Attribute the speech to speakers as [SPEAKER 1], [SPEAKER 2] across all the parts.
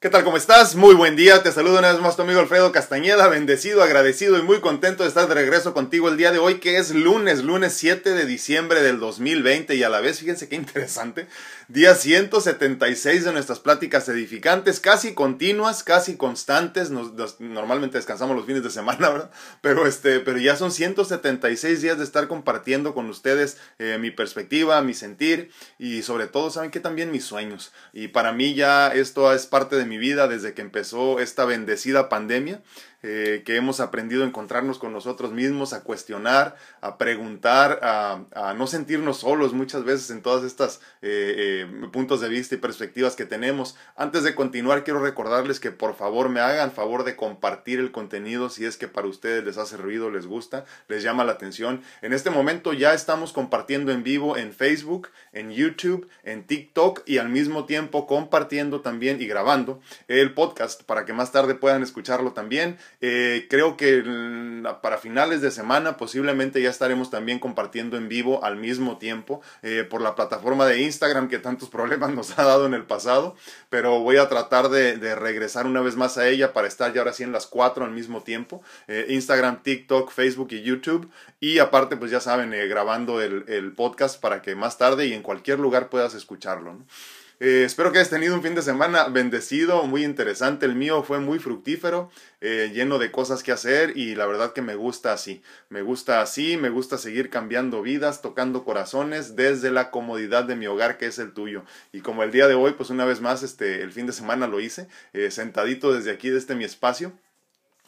[SPEAKER 1] ¿Qué tal? ¿Cómo estás? Muy buen día. Te saludo una vez más tu amigo Alfredo Castañeda, bendecido, agradecido y muy contento de estar de regreso contigo el día de hoy, que es lunes, lunes 7 de diciembre del 2020 y a la vez, fíjense qué interesante, día 176 de nuestras pláticas edificantes, casi continuas, casi constantes. Nos, normalmente descansamos los fines de semana, ¿verdad? Pero, este, pero ya son 176 días de estar compartiendo con ustedes eh, mi perspectiva, mi sentir y sobre todo, ¿saben qué? También mis sueños. Y para mí ya esto es parte de mi vida desde que empezó esta bendecida pandemia. Eh, que hemos aprendido a encontrarnos con nosotros mismos, a cuestionar, a preguntar, a, no sentirnos solos muchas veces en todas estas eh, eh, puntos de vista y perspectivas que tenemos. Antes de continuar, quiero recordarles que por favor me hagan favor de compartir el contenido si es que para ustedes les ha servido, les gusta, les llama la atención. En este momento ya estamos compartiendo en vivo en Facebook, en YouTube, en TikTok y al mismo tiempo compartiendo también y grabando el podcast para que más tarde puedan escucharlo también. Eh, creo que para finales de semana posiblemente ya estaremos también compartiendo en vivo al mismo tiempo eh, por la plataforma de Instagram que tantos problemas nos ha dado en el pasado, pero voy a tratar de, regresar una vez más a ella para estar ya ahora sí en las cuatro al mismo tiempo, eh, Instagram, TikTok, Facebook y YouTube y aparte pues ya saben grabando el, podcast para que más tarde y en cualquier lugar puedas escucharlo. Eh, espero que hayas tenido un fin de semana bendecido, muy interesante. El mío fue muy fructífero, eh, lleno de cosas que hacer y la verdad que me gusta así. Me gusta así, me gusta seguir cambiando vidas, tocando corazones desde la comodidad de mi hogar que es el tuyo. Y como el día de hoy, pues una vez más, este, el fin de semana lo hice, eh, sentadito desde aquí, desde mi espacio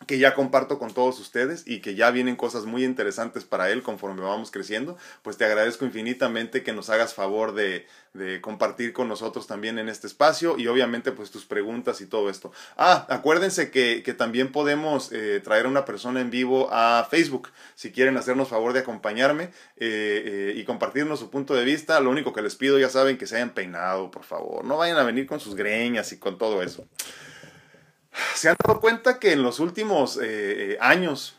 [SPEAKER 1] que ya comparto con todos ustedes y que ya vienen cosas muy interesantes para él conforme vamos creciendo, pues te agradezco infinitamente que nos hagas favor de, de, compartir con nosotros también en este espacio y obviamente pues tus preguntas y todo esto. Ah, acuérdense que, que también podemos eh, traer a una persona en vivo a Facebook si quieren hacernos favor de acompañarme eh, eh, y compartirnos su punto de vista. Lo único que les pido, ya saben, que se hayan peinado, por favor. No vayan a venir con sus greñas y con todo eso. ¿Se han dado cuenta que en los últimos eh, eh, años,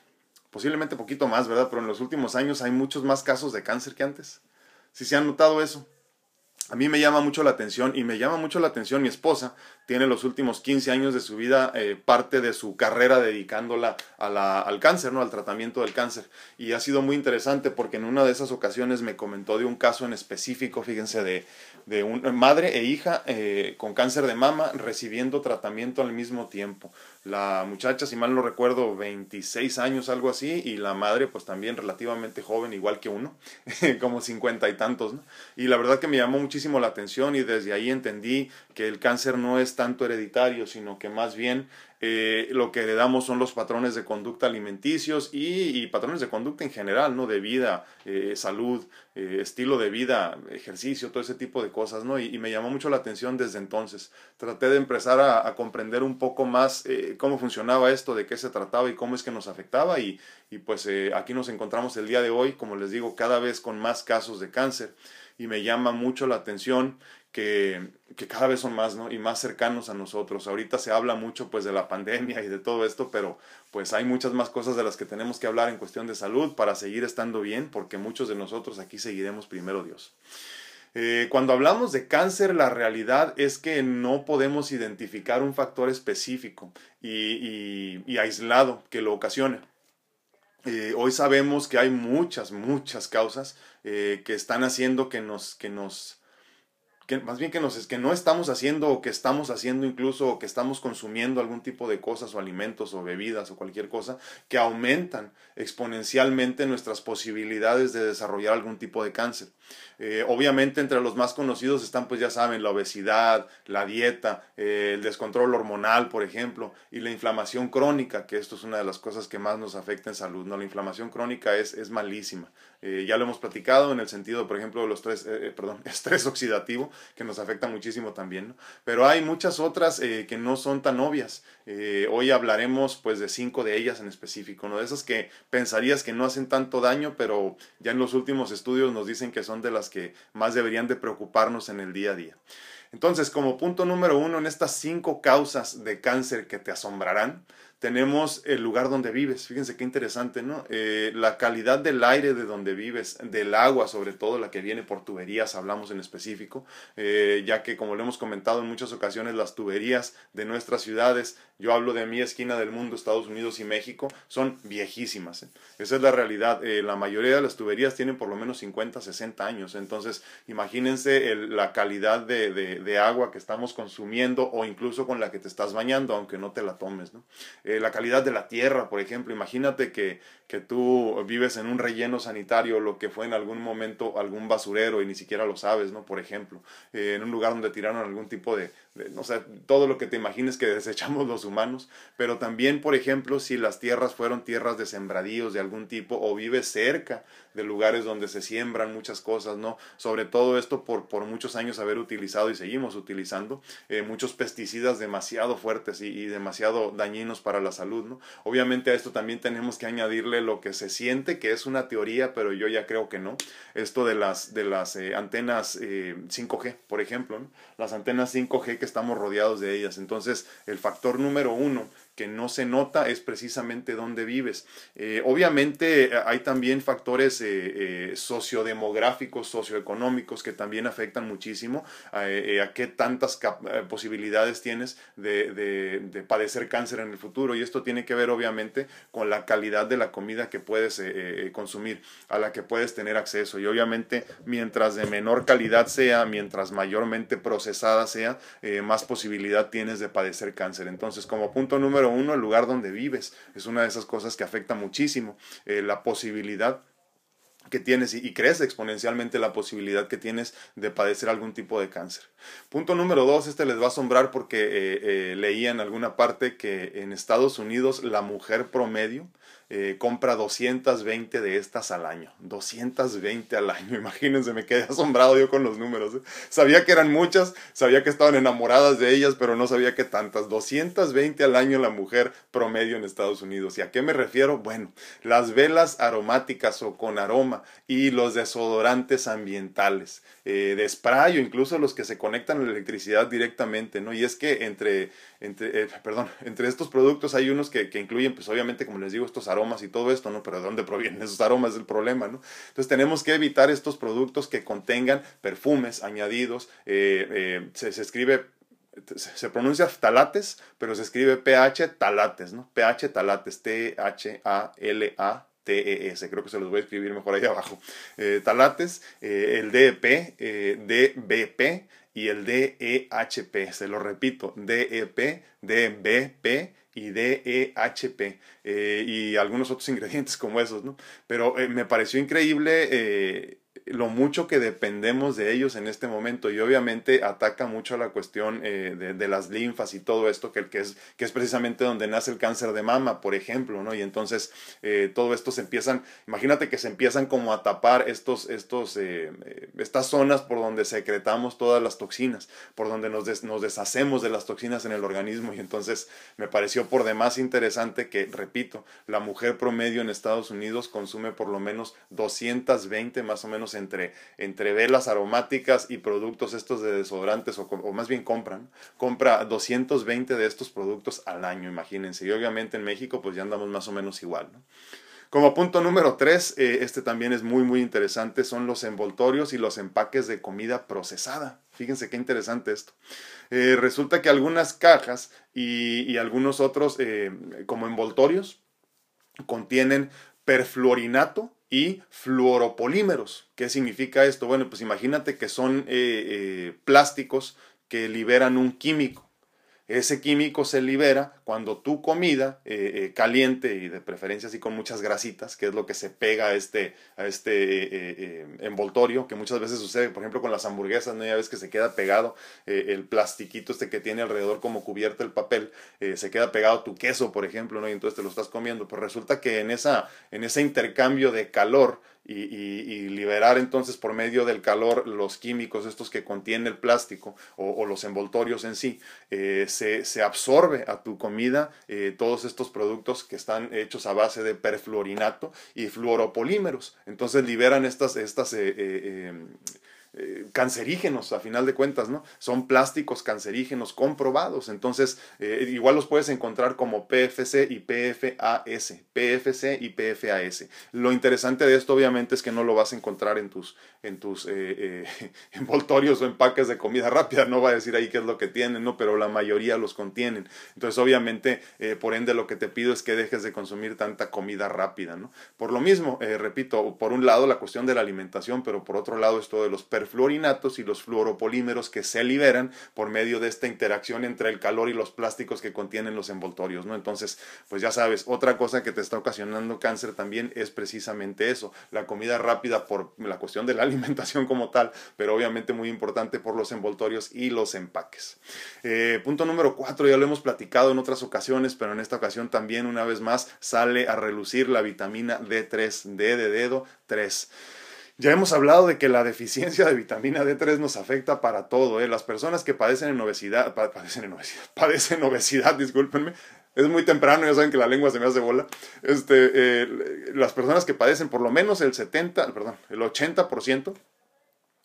[SPEAKER 1] posiblemente poquito más, ¿verdad? Pero en los últimos años hay muchos más casos de cáncer que antes. ¿Sí se han notado eso? A mí me llama mucho la atención y me llama mucho la atención mi esposa. Tiene los últimos 15 años de su vida eh, parte de su carrera dedicándola al cáncer, ¿no? al tratamiento del cáncer. Y ha sido muy interesante porque en una de esas ocasiones me comentó de un caso en específico, fíjense, de, de una madre e hija eh, con cáncer de mama recibiendo tratamiento al mismo tiempo. La muchacha, si mal no recuerdo, 26 años, algo así, y la madre, pues también relativamente joven, igual que uno, como 50 y tantos. ¿no? Y la verdad que me llamó muchísimo la atención y desde ahí entendí que el cáncer no es tanto hereditario, sino que más bien eh, lo que heredamos son los patrones de conducta alimenticios y, patrones de conducta en general, ¿no? De vida, eh, salud, eh, estilo de vida, ejercicio, todo ese tipo de cosas, ¿no? Y, me llamó mucho la atención desde entonces. Traté de empezar a, comprender un poco más cómo funcionaba esto, de qué se trataba y cómo es que nos afectaba y, y pues aquí nos encontramos el día de hoy, como les digo, cada vez con más casos de cáncer y me llama mucho la atención que, que, cada vez son más, ¿no? Y más cercanos a nosotros. Ahorita se habla mucho pues de la pandemia y de todo esto, pero pues hay muchas más cosas de las que tenemos que hablar en cuestión de salud para seguir estando bien, porque muchos de nosotros aquí seguiremos primero Dios. Eh, cuando hablamos de cáncer, la realidad es que no podemos identificar un factor específico y, y, aislado que lo ocasione. Eh, hoy sabemos que hay muchas, muchas causas eh, que están haciendo que nos, que nos, más bien que, nos, que no estamos haciendo o que estamos haciendo incluso o que estamos consumiendo algún tipo de cosas o alimentos o bebidas o cualquier cosa que aumentan exponencialmente nuestras posibilidades de desarrollar algún tipo de cáncer. Eh, obviamente entre los más conocidos están pues ya saben la obesidad, la dieta, eh, el descontrol hormonal por ejemplo y la inflamación crónica que esto es una de las cosas que más nos afecta en salud. ¿no? La inflamación crónica es, es malísima. Eh, ya lo hemos platicado en el sentido por ejemplo los tres, perdón, estrés oxidativo que nos afecta muchísimo también. Pero hay muchas otras que no son tan obvias. hoy hablaremos pues de cinco de ellas en específico, ¿no? de esas que pensarías que no hacen tanto daño pero ya en los últimos estudios nos dicen que son de las que más deberían de preocuparnos en el día a día. Entonces, como punto número uno en estas cinco causas de cáncer que te asombrarán, tenemos el lugar donde vives. Fíjense qué interesante, ¿no? Eh, la calidad del aire de donde vives, del agua, sobre todo la que viene por tuberías, hablamos en específico, eh, ya que como lo hemos comentado en muchas ocasiones, las tuberías de nuestras ciudades, yo hablo de mi esquina del mundo, Estados Unidos y México, son viejísimas. ¿eh? Esa es la realidad. la mayoría de las tuberías tienen por lo menos 50, 60 años. Entonces, imagínense la calidad de, de, agua que estamos consumiendo o incluso con la que te estás bañando, aunque no te la tomes, ¿no? Eh, la calidad de la tierra, por ejemplo. Imagínate que, que tú vives en un relleno sanitario, lo que fue en algún momento algún basurero y ni siquiera lo sabes, ¿no? Por ejemplo, eh, en un lugar donde tiraron algún tipo de, no sé, todo lo que te imagines que desechamos los humanos, pero también, por ejemplo, si las tierras fueron tierras de sembradíos de algún tipo o vives cerca de lugares donde se siembran muchas cosas, ¿no? Sobre todo esto por, por muchos años haber utilizado y seguimos utilizando eh, muchos pesticidas demasiado fuertes y, y, demasiado dañinos para la salud, ¿no? Obviamente a esto también tenemos que añadirle lo que se siente, que es una teoría, pero yo ya creo que no. Esto de las, de las eh, antenas 5G, eh, por ejemplo, las antenas 5G que estamos rodeados de ellas. Entonces, el factor número uno que no se nota es precisamente dónde vives. Eh, obviamente eh, hay también factores eh, sociodemográficos, socioeconómicos que también afectan muchísimo a, qué tantas posibilidades tienes de, padecer cáncer en el futuro. Y esto tiene que ver obviamente con la calidad de la comida que puedes consumir, a la que puedes tener acceso. Y obviamente mientras de menor calidad sea, mientras mayormente procesada sea, más posibilidad tienes de padecer cáncer. Entonces, como punto número uno, el lugar donde vives. Es una de esas cosas que afecta muchísimo eh, la posibilidad que tienes y, crece exponencialmente la posibilidad que tienes de padecer algún tipo de cáncer. Punto número dos, este les va a asombrar porque eh, eh, leía en alguna parte que en Estados Unidos la mujer promedio eh, compra 220 de estas al año. 220 al año. Imagínense, me quedé asombrado yo con los números. ¿eh? Sabía que eran muchas, sabía que estaban enamoradas de ellas, pero no sabía que tantas. 220 al año la mujer promedio en Estados Unidos. ¿Y a qué me refiero? Bueno, las velas aromáticas o con aroma y los desodorantes ambientales, eh, de spray o incluso los que se conectan a la electricidad directamente, ¿no? Y es que entre entre, eh, perdón, entre estos productos hay unos que, que, incluyen, pues obviamente, como les digo, estos aromas y todo esto, ¿no? Pero ¿de dónde provienen esos aromas? Es el problema, ¿no? Entonces tenemos que evitar estos productos que contengan perfumes añadidos, eh, eh, se, escribe se pronuncia talates, pero se escribe pH talates, ¿no? pH talates, T-H-A-L-A-T-E-S, creo que se los voy a escribir mejor ahí abajo. talates, el DEP, DBP, y el DEHP. Se lo repito, DEP, DBP y DEHP eh, y algunos otros ingredientes como esos, ¿no? Pero eh, me pareció increíble eh, lo mucho que dependemos de ellos en este momento y obviamente ataca mucho la cuestión eh, de, las linfas y todo esto que, que, es, que es precisamente donde nace el cáncer de mama, por ejemplo, ¿no? Y entonces eh, todo esto se empiezan, imagínate que se empiezan como a tapar estos, estos, eh, estas zonas por donde secretamos todas las toxinas, por donde nos, nos deshacemos de las toxinas en el organismo y entonces me pareció por demás interesante que, repito, la mujer promedio en Estados Unidos consume por lo menos 220 más o menos entre, entre velas aromáticas y productos estos de desodorantes, o, más bien compran, compra 220 de estos productos al año, imagínense. Y obviamente en México pues ya andamos más o menos igual. Como punto número 3, eh, este también es muy muy interesante, son los envoltorios y los empaques de comida procesada. Fíjense qué interesante esto. Eh, resulta que algunas cajas y, algunos otros eh, como envoltorios contienen perfluorinato y fluoropolímeros. ¿Qué significa esto? Bueno, pues imagínate que son eh, eh, plásticos que liberan un químico. Ese químico se libera cuando tu comida eh, eh, caliente y de preferencia así con muchas grasitas, que es lo que se pega a este, este eh, envoltorio, que muchas veces sucede, por ejemplo, con las hamburguesas, ¿no? Ya ves que se queda pegado el plastiquito este que tiene alrededor como cubierto el papel, se queda pegado tu queso, por ejemplo, ¿no? Y entonces te lo estás comiendo. Pues resulta que en, esa, en ese intercambio de calor, y, liberar entonces por medio del calor los químicos estos que contiene el plástico o, los envoltorios en sí, eh, se, se, absorbe a tu comida eh, todos estos productos que están hechos a base de perfluorinato y fluoropolímeros. Entonces liberan estas, estas eh, eh, cancerígenos a final de cuentas, ¿no? Son plásticos cancerígenos comprobados, entonces eh, igual los puedes encontrar como PFC y PFAS, PFC y PFAS. Lo interesante de esto obviamente es que no lo vas a encontrar en tus, en tus eh, envoltorios o empaques de comida rápida, no va a decir ahí qué es lo que tienen, ¿no? Pero la mayoría los contienen. Entonces obviamente, por ende, lo que te pido es que dejes de consumir tanta comida rápida, ¿no? Por lo mismo, repito, por un lado la cuestión de la alimentación, pero por otro lado esto de los fluorinatos y los fluoropolímeros que se liberan por medio de esta interacción entre el calor y los plásticos que contienen los envoltorios, ¿no? Entonces, pues ya sabes, otra cosa que te está ocasionando cáncer también es precisamente eso, la comida rápida por la cuestión de la alimentación como tal, pero obviamente muy importante por los envoltorios y los empaques. Eh, punto número cuatro, ya lo hemos platicado en otras ocasiones, pero en esta ocasión también una vez más sale a relucir la vitamina D3, D de dedo 3. Ya hemos hablado de que la deficiencia de vitamina D3 nos afecta para todo. ¿eh? Las personas que padecen en obesidad, padecen en obesidad, padecen obesidad, discúlpenme, es muy temprano, ya saben que la lengua se me hace bola. Este, eh, las personas que padecen por lo menos el 70, perdón, el 80%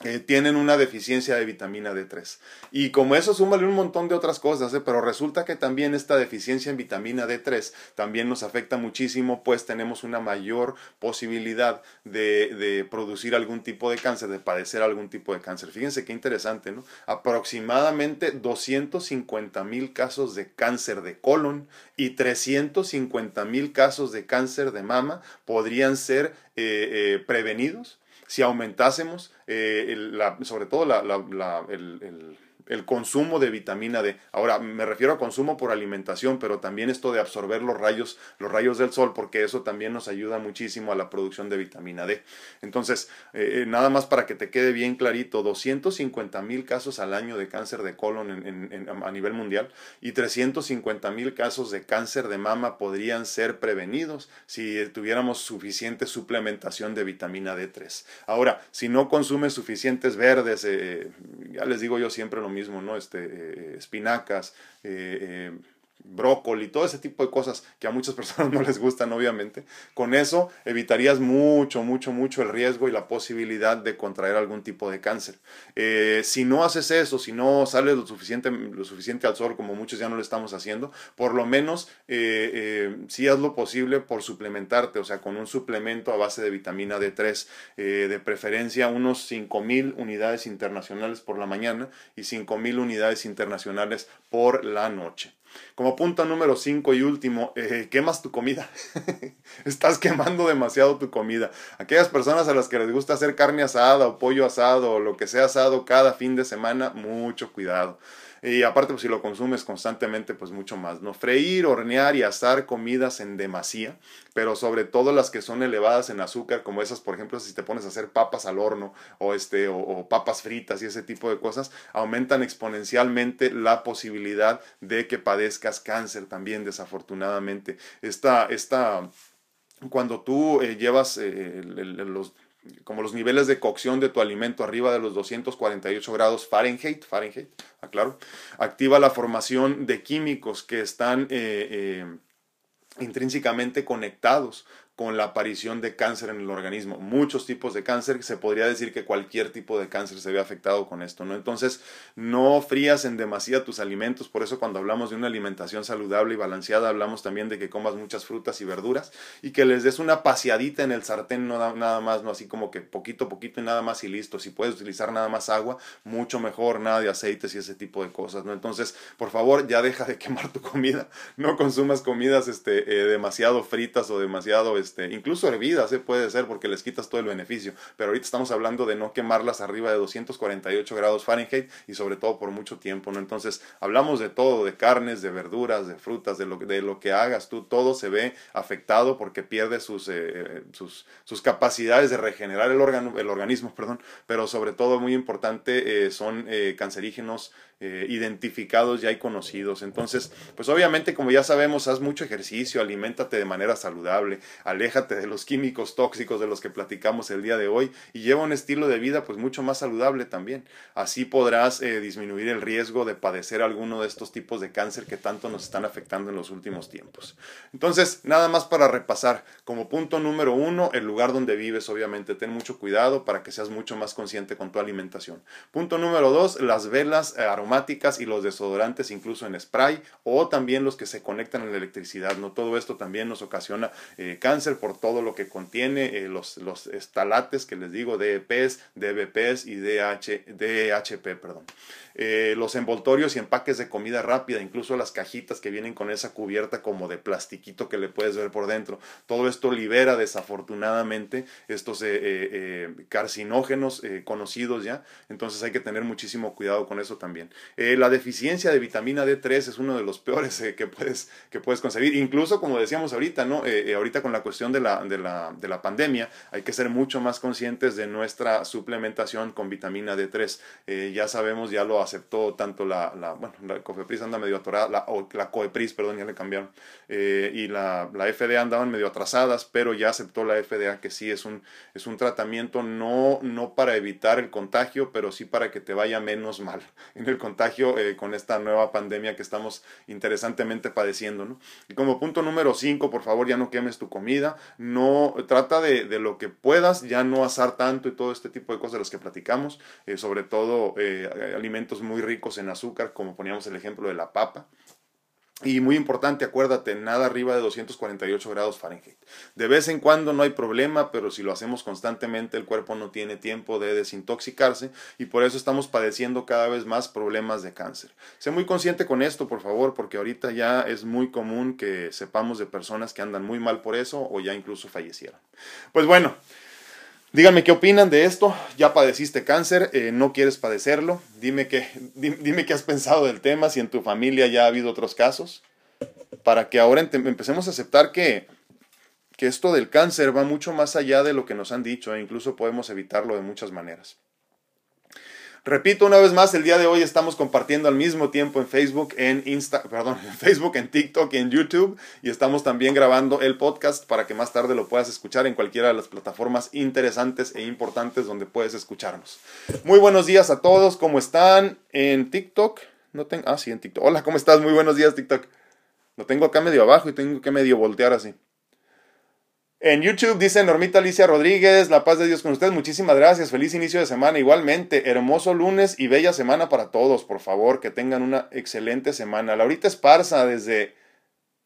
[SPEAKER 1] eh, tienen una deficiencia de vitamina D3. Y como eso, súmale un montón de otras cosas, ¿eh? pero resulta que también esta deficiencia en vitamina D3 también nos afecta muchísimo, pues tenemos una mayor posibilidad de, producir algún tipo de cáncer, de padecer algún tipo de cáncer. Fíjense qué interesante, ¿no? Aproximadamente 250 mil casos de cáncer de colon y 350 mil casos de cáncer de mama podrían ser eh, prevenidos si aumentásemos, eh, la, sobre todo la, la, el, el el consumo de vitamina D. Ahora, me refiero a consumo por alimentación, pero también esto de absorber los rayos, los rayos del sol, porque eso también nos ayuda muchísimo a la producción de vitamina D. Entonces, eh, eh, nada más para que te quede bien clarito, 250 mil casos al año de cáncer de colon a nivel mundial y 350 mil casos de cáncer de mama podrían ser prevenidos si tuviéramos suficiente suplementación de vitamina D3. Ahora, si no consumes suficientes verdes, eh, ya les digo yo siempre lo mismo, ¿no? Este, eh, espinacas, eh, eh, brócoli, todo ese tipo de cosas que a muchas personas no les gustan, obviamente. Con eso evitarías mucho, mucho, mucho el riesgo y la posibilidad de contraer algún tipo de cáncer. Eh, si no haces eso, si no sales lo suficiente, lo suficiente al sol, como muchos ya no lo estamos haciendo, por lo menos eh, eh, si haz lo posible por suplementarte, o sea, con un suplemento a base de vitamina D3, de preferencia unos 5000 unidades internacionales por la mañana y 5000 unidades internacionales por la noche. Como punto número 5 y último, eh, quemas tu comida. Estás quemando demasiado tu comida. Aquellas personas a las que les gusta hacer carne asada o pollo asado o lo que sea asado cada fin de semana, mucho cuidado. Y aparte, pues si lo consumes constantemente, pues mucho más, ¿no? Freír, hornear y asar comidas en demasía, pero sobre todo las que son elevadas en azúcar, como esas, por ejemplo, si te pones a hacer papas al horno o, este, o, papas fritas y ese tipo de cosas, aumentan exponencialmente la posibilidad de que padezcas cáncer también, desafortunadamente. Esta, esta cuando tú eh, llevas eh, los como los niveles de cocción de tu alimento arriba de los 248 grados Fahrenheit, Fahrenheit, aclaro, activa la formación de químicos que están eh, eh, intrínsecamente conectados con la aparición de cáncer en el organismo. Muchos tipos de cáncer, se podría decir que cualquier tipo de cáncer se ve afectado con esto, ¿no? Entonces, no frías en demasía tus alimentos, por eso cuando hablamos de una alimentación saludable y balanceada, hablamos también de que comas muchas frutas y verduras y que les des una paseadita en el sartén, no nada más, no así como que poquito, poquito y nada más y listo. Si puedes utilizar nada más agua, mucho mejor, nada de aceites y ese tipo de cosas, ¿no? Entonces, por favor, ya deja de quemar tu comida, no consumas comidas este, eh, demasiado fritas o demasiado este, incluso hervidas, ¿eh? puede ser porque les quitas todo el beneficio, pero ahorita estamos hablando de no quemarlas arriba de 248 grados Fahrenheit y sobre todo por mucho tiempo, ¿no? Entonces, hablamos de todo, de carnes, de verduras, de frutas, de lo, de lo que hagas tú, todo se ve afectado porque pierde sus, eh, sus, capacidades de regenerar el, órgano, el organismo, perdón, pero sobre todo muy importante eh, son cancerígenos eh, identificados ya y conocidos. Entonces, pues obviamente como ya sabemos, haz mucho ejercicio, aliméntate de manera saludable, aléjate de los químicos tóxicos de los que platicamos el día de hoy y lleva un estilo de vida pues mucho más saludable también. Así podrás eh, disminuir el riesgo de padecer alguno de estos tipos de cáncer que tanto nos están afectando en los últimos tiempos. Entonces, nada más para repasar, como punto número uno, el lugar donde vives, obviamente, ten mucho cuidado para que seas mucho más consciente con tu alimentación. Punto número dos, las velas aromáticas y los desodorantes incluso en spray o también los que se conectan en la electricidad. ¿no? Todo esto también nos ocasiona eh, cáncer por todo lo que contiene eh, los, los estalates que les digo, DEPs, DBPs y DH, DHP. Perdón. Eh, los envoltorios y empaques de comida rápida, incluso las cajitas que vienen con esa cubierta como de plastiquito que le puedes ver por dentro. Todo esto libera desafortunadamente estos carcinógenos conocidos ya, entonces hay que tener muchísimo cuidado con eso también. La deficiencia de vitamina D3 es uno de los peores que, puedes, que puedes concebir, incluso como decíamos ahorita, ¿no? ahorita con la cuestión de la, de, la, de la pandemia, hay que ser mucho más conscientes de nuestra suplementación con vitamina D3. ya sabemos, ya lo aceptó tanto la, bueno, la COFEPRIS anda medio atorada, la, o la COEPRIS, perdón, ya le cambiaron, eh, y la, la, FDA andaban medio atrasadas, pero ya aceptó la FDA que sí es un, es un tratamiento no, no para evitar el contagio, pero sí para que te vaya menos mal en el contagio eh, con esta nueva pandemia que estamos interesantemente padeciendo. ¿no? Y como punto número 5, por favor, ya no quemes tu comida, no trata de, lo que puedas, ya no asar tanto y todo este tipo de cosas de las que platicamos, eh, sobre todo alimentos muy ricos en azúcar, como poníamos el ejemplo de la papa. Y muy importante, acuérdate, nada arriba de 248 grados Fahrenheit. De vez en cuando no hay problema, pero si lo hacemos constantemente, el cuerpo no tiene tiempo de desintoxicarse y por eso estamos padeciendo cada vez más problemas de cáncer. Sé muy consciente con esto, por favor, porque ahorita ya es muy común que sepamos de personas que andan muy mal por eso o ya incluso fallecieron. Pues bueno, Díganme qué opinan de esto. Ya padeciste cáncer, eh, no quieres padecerlo. Dime qué, dime qué has pensado del tema, si en tu familia ya ha habido otros casos, para que ahora empecemos a aceptar que, que esto del cáncer va mucho más allá de lo que nos han dicho e incluso podemos evitarlo de muchas maneras. Repito una vez más, el día de hoy estamos compartiendo al mismo tiempo en Facebook, en Insta, perdón, en Facebook, en TikTok y en YouTube y estamos también grabando el podcast para que más tarde lo puedas escuchar en cualquiera de las plataformas interesantes e importantes donde puedes escucharnos. Muy buenos días a todos, ¿cómo están? En TikTok, no tengo, ah sí, en TikTok. Hola, ¿cómo estás? Muy buenos días TikTok. Lo tengo acá medio abajo y tengo que medio voltear así. En YouTube dice Normita Alicia Rodríguez, la paz de Dios con ustedes, muchísimas gracias, feliz inicio de semana igualmente, hermoso lunes y bella semana para todos, por favor, que tengan una excelente semana. Laurita Esparza desde...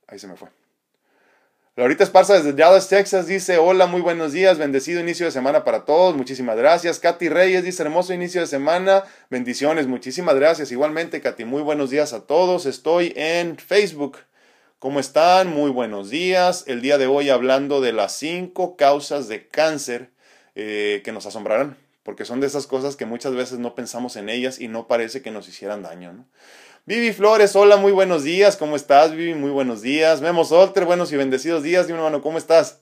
[SPEAKER 1] Ahí se me fue. Laurita Esparza desde Dallas, Texas dice, hola, muy buenos días, bendecido inicio de semana para todos, muchísimas gracias. Katy Reyes dice, hermoso inicio de semana, bendiciones, muchísimas gracias. Igualmente, Katy, muy buenos días a todos, estoy en Facebook. ¿Cómo están? Muy buenos días. El día de hoy hablando de las cinco causas de cáncer eh, que nos asombrarán, porque son de esas cosas que muchas veces no pensamos en ellas y no parece que nos hicieran daño. Vivi Flores, hola, muy buenos días. ¿Cómo estás, Vivi? Muy buenos días. Memo Solter, buenos y bendecidos días. Dime, hermano, ¿cómo estás?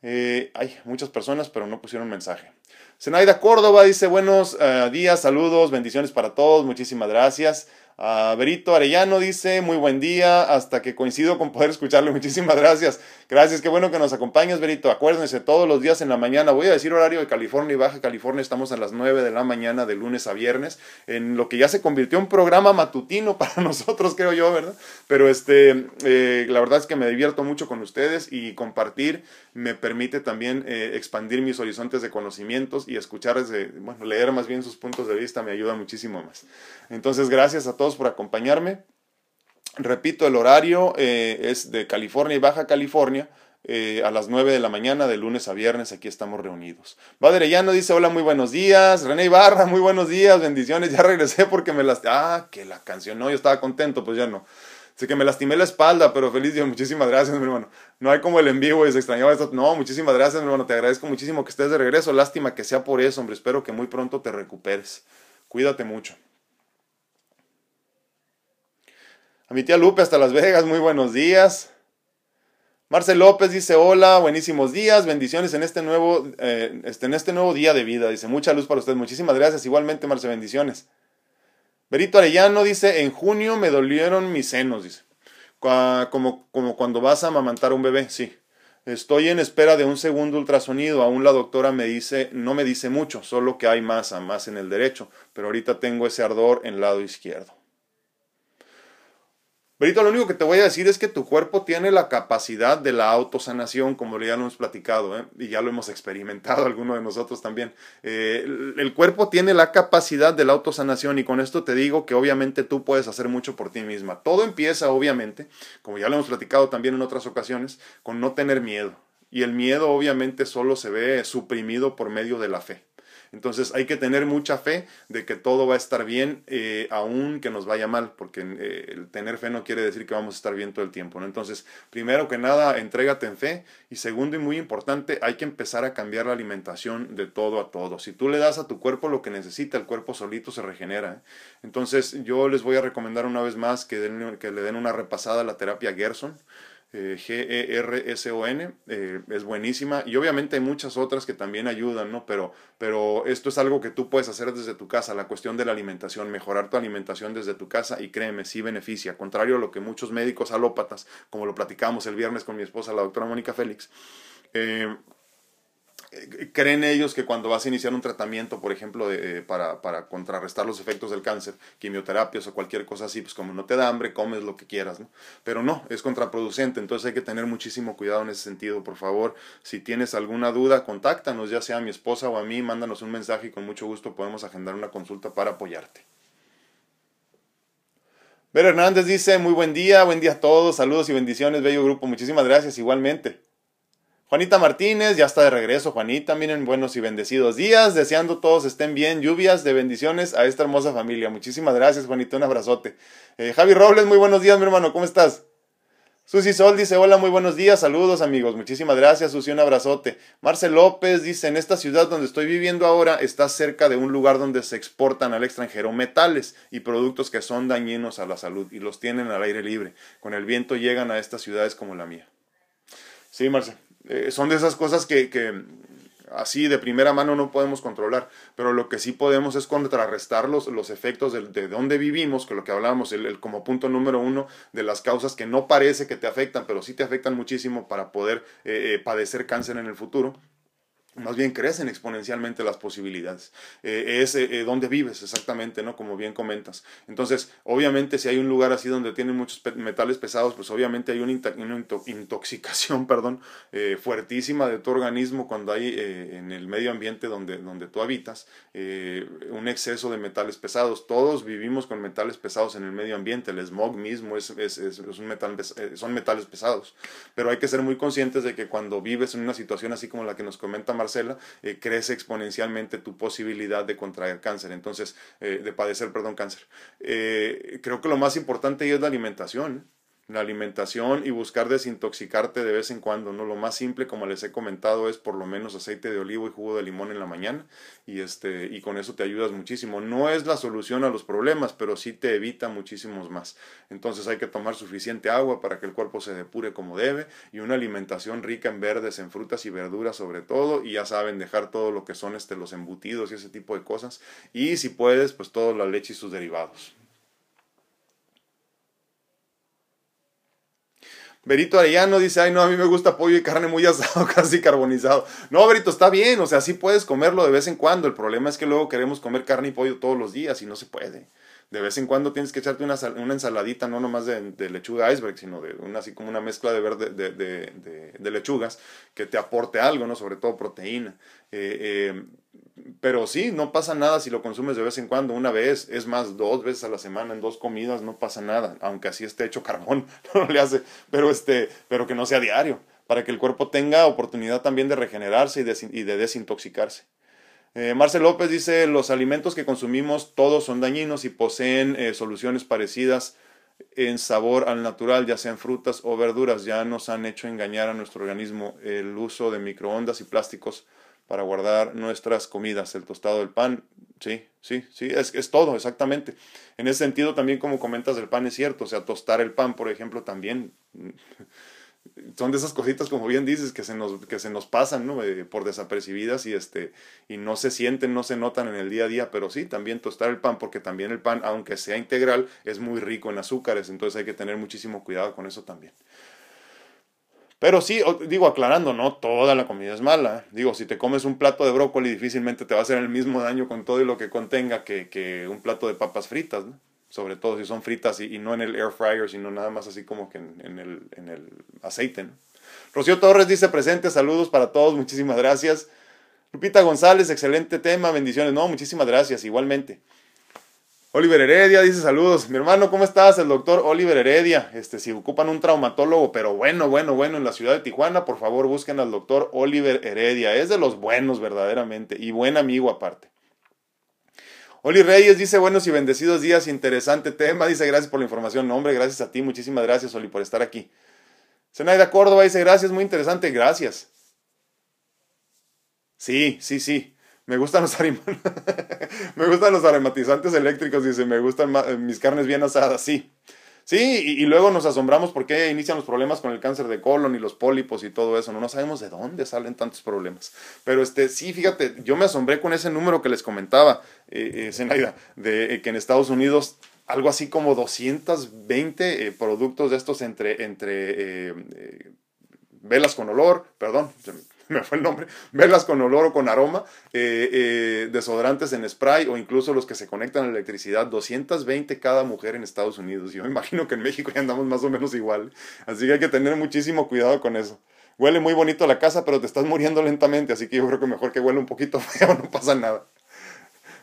[SPEAKER 1] Eh, hay muchas personas, pero no pusieron mensaje. Zenaida Córdoba dice buenos eh, días, saludos, bendiciones para todos, muchísimas gracias. A Berito Arellano dice, muy buen día, hasta que coincido con poder escucharle. Muchísimas gracias. Gracias, qué bueno que nos acompañes, Berito. Acuérdense, todos los días en la mañana, voy a decir horario de California y Baja California, estamos a las 9 de la mañana de lunes a viernes, en lo que ya se convirtió en programa matutino para nosotros, creo yo, ¿verdad? Pero este, eh, la verdad es que me divierto mucho con ustedes y compartir me permite también eh, expandir mis horizontes de conocimientos y escuchar, bueno, leer más bien sus puntos de vista me ayuda muchísimo más. Entonces, gracias a todos por acompañarme. Repito, el horario eh, es de California y Baja California. Eh, a las 9 de la mañana, de lunes a viernes, aquí estamos reunidos. Baderellano dice, hola, muy buenos días. René Ibarra, muy buenos días, bendiciones. Ya regresé porque me las... Ah, que la canción, no, yo estaba contento, pues ya no. Sé que me lastimé la espalda, pero feliz día, muchísimas gracias, mi hermano. No hay como el en vivo y se extrañaba esto. No, muchísimas gracias, mi hermano. Te agradezco muchísimo que estés de regreso. Lástima que sea por eso, hombre. Espero que muy pronto te recuperes. Cuídate mucho. A mi tía Lupe hasta Las Vegas, muy buenos días. Marcel López dice, hola, buenísimos días, bendiciones en este nuevo, eh, este, en este nuevo día de vida. Dice, mucha luz para usted. Muchísimas gracias. Igualmente, Marcel, bendiciones. Berito Arellano dice, en junio me dolieron mis senos, dice. Como, como cuando vas a amamantar a un bebé, sí. Estoy en espera de un segundo ultrasonido. Aún la doctora me dice, no me dice mucho, solo que hay masa, más en el derecho. Pero ahorita tengo ese ardor en el lado izquierdo. Berito, lo único que te voy a decir es que tu cuerpo tiene la capacidad de la autosanación, como ya lo hemos platicado, ¿eh? y ya lo hemos experimentado algunos de nosotros también. Eh, el cuerpo tiene la capacidad de la autosanación y con esto te digo que obviamente tú puedes hacer mucho por ti misma. Todo empieza, obviamente, como ya lo hemos platicado también en otras ocasiones, con no tener miedo. Y el miedo obviamente solo se ve suprimido por medio de la fe. Entonces hay que tener mucha fe de que todo va a estar bien, eh, aun que nos vaya mal, porque eh, el tener fe no quiere decir que vamos a estar bien todo el tiempo. Entonces, primero que nada, entrégate en fe. Y segundo y muy importante, hay que empezar a cambiar la alimentación de todo a todo. Si tú le das a tu cuerpo lo que necesita, el cuerpo solito se regenera. ¿eh? Entonces, yo les voy a recomendar una vez más que, que le den una repasada a la terapia Gerson. Eh, G-E-R-S-O-N, eh, es buenísima y obviamente hay muchas otras que también ayudan, ¿no? Pero, pero esto es algo que tú puedes hacer desde tu casa, la cuestión de la alimentación, mejorar tu alimentación desde tu casa y créeme, sí beneficia, contrario a lo que muchos médicos alópatas, como lo platicamos el viernes con mi esposa, la doctora Mónica Félix, eh, creen ellos que cuando vas a iniciar un tratamiento, por ejemplo, de, eh, para, para, contrarrestar los efectos del cáncer, quimioterapias o cualquier cosa así, pues como no te da hambre, comes lo que quieras, ¿no? Pero no, es contraproducente, entonces hay que tener muchísimo cuidado en ese sentido, por favor. Si tienes alguna duda, contáctanos, ya sea a mi esposa o a mí, mándanos un mensaje y con mucho gusto podemos agendar una consulta para apoyarte. Ver Hernández dice, muy buen día, buen día a todos, saludos y bendiciones, bello grupo, muchísimas gracias igualmente. Juanita Martínez, ya está de regreso. Juanita, miren, buenos y bendecidos días. Deseando todos estén bien. Lluvias de bendiciones a esta hermosa familia. Muchísimas gracias, Juanita. Un abrazote. Eh, Javi Robles, muy buenos días, mi hermano. ¿Cómo estás? Susi Sol dice, hola, muy buenos días, saludos amigos, muchísimas gracias, Susi, un abrazote. Marcel López dice, en esta ciudad donde estoy viviendo ahora está cerca de un lugar donde se exportan al extranjero metales y productos que son dañinos a la salud y los tienen al aire libre. Con el viento llegan a estas ciudades como la mía. Sí, Marcel. Eh, son de esas cosas que, que, así de primera mano no podemos controlar, pero lo que sí podemos es contrarrestar los, efectos de, de dónde vivimos, que lo que hablábamos el, como punto número uno de las causas que no parece que te afectan, pero sí te afectan muchísimo para poder eh, eh, padecer cáncer en el futuro más bien crecen exponencialmente las posibilidades. Eh, es eh, donde vives exactamente, ¿no? Como bien comentas. Entonces, obviamente, si hay un lugar así donde tienen muchos metales pesados, pues obviamente hay una, intoxicación, perdón, eh, fuertísima de tu organismo cuando hay en el medio ambiente donde, donde tú habitas un exceso de metales pesados. Todos vivimos con metales pesados en el medio ambiente. El smog mismo es, es, es, un metal, son metales pesados. Pero hay que ser muy conscientes de que cuando vives en una situación así como la que nos comenta Eh, crece exponencialmente tu posibilidad de contraer cáncer, entonces, eh, de padecer, perdón, cáncer. Eh, creo que lo más importante es la alimentación la alimentación y buscar desintoxicarte de vez en cuando, ¿no? Lo más simple, como les he comentado, es por lo menos aceite de olivo y jugo de limón en la mañana y, este, y con eso te ayudas muchísimo. No es la solución a los problemas, pero sí te evita muchísimos más. Entonces hay que tomar suficiente agua para que el cuerpo se depure como debe y una alimentación rica en verdes, en frutas y verduras sobre todo y ya saben, dejar todo lo que son este, los embutidos y ese tipo de cosas y si puedes, pues toda la leche y sus derivados. Berito Arellano dice, ay no, a mí me gusta pollo y carne muy asado, casi carbonizado. No, Berito, está bien, o sea, sí puedes comerlo de vez en cuando. El problema es que luego queremos comer carne y pollo todos los días y no se puede. De vez en cuando tienes que echarte una, una ensaladita, no nomás de, lechuga iceberg, sino de una, así como una mezcla de, verde, de, de, de, lechugas que te aporte algo, ¿no? Sobre todo proteína. Eh, eh, pero sí, no pasa nada si lo consumes de vez en cuando, una vez, es más, dos veces a la semana, en dos comidas, no pasa nada, aunque así esté hecho carbón, no le hace, pero, este, pero que no sea diario, para que el cuerpo tenga oportunidad también de regenerarse y de, desintoxicarse. Eh, Marcel López dice, los alimentos que consumimos todos son dañinos y poseen eh, soluciones parecidas en sabor al natural, ya sean frutas o verduras, ya nos han hecho engañar a nuestro organismo el uso de microondas y plásticos para guardar nuestras comidas, el tostado del pan, sí, sí, sí, es, es todo, exactamente. En ese sentido, también como comentas, el pan es cierto, o sea, tostar el pan, por ejemplo, también son de esas cositas, como bien dices, que se nos, que se nos pasan, ¿no? Eh, por desapercibidas y, este, y no se sienten, no se notan en el día a día, pero sí, también tostar el pan, porque también el pan, aunque sea integral, es muy rico en azúcares, entonces hay que tener muchísimo cuidado con eso también. Pero sí, digo, aclarando, no toda la comida es mala. Digo, si te comes un plato de brócoli, difícilmente te va a hacer el mismo daño con todo y lo que contenga que, que un plato de papas fritas, ¿no? sobre todo si son fritas y, no en el air fryer, sino nada más así como que en, el, en el, aceite. Rocío Torres dice presente, saludos para todos, muchísimas gracias. Lupita González, excelente tema, bendiciones. No, muchísimas gracias, igualmente. Oliver Heredia dice saludos. Mi hermano, ¿cómo estás? El doctor Oliver Heredia. Este, si ocupan un traumatólogo, pero bueno, bueno, bueno, en la ciudad de Tijuana, por favor busquen al doctor Oliver Heredia. Es de los buenos verdaderamente y buen amigo aparte. Oli Reyes dice buenos y bendecidos días, interesante tema, dice gracias por la información, no, hombre, gracias a ti, muchísimas gracias Oli por estar aquí. Zenaida Córdoba dice gracias, muy interesante, gracias. Sí, sí, sí, me gustan los me gustan los aromatizantes eléctricos, dice, me gustan mis carnes bien asadas, sí. Sí, y, luego nos asombramos por qué inician los problemas con el cáncer de colon y los pólipos y todo eso. No, no sabemos de dónde salen tantos problemas. Pero este, sí, fíjate, yo me asombré con ese número que les comentaba, eh, eh de eh, que en Estados Unidos algo así como 220 eh, productos de estos entre, entre velas con olor, perdón, me fue el nombre, velas con olor o con aroma, eh, eh, desodorantes en spray o incluso los que se conectan a la electricidad, 220 cada mujer en Estados Unidos. Yo me imagino que en México ya andamos más o menos igual. Así que hay que tener muchísimo cuidado con eso. Huele muy bonito la casa, pero te estás muriendo lentamente, así que yo creo que mejor que huele un poquito feo, no pasa nada.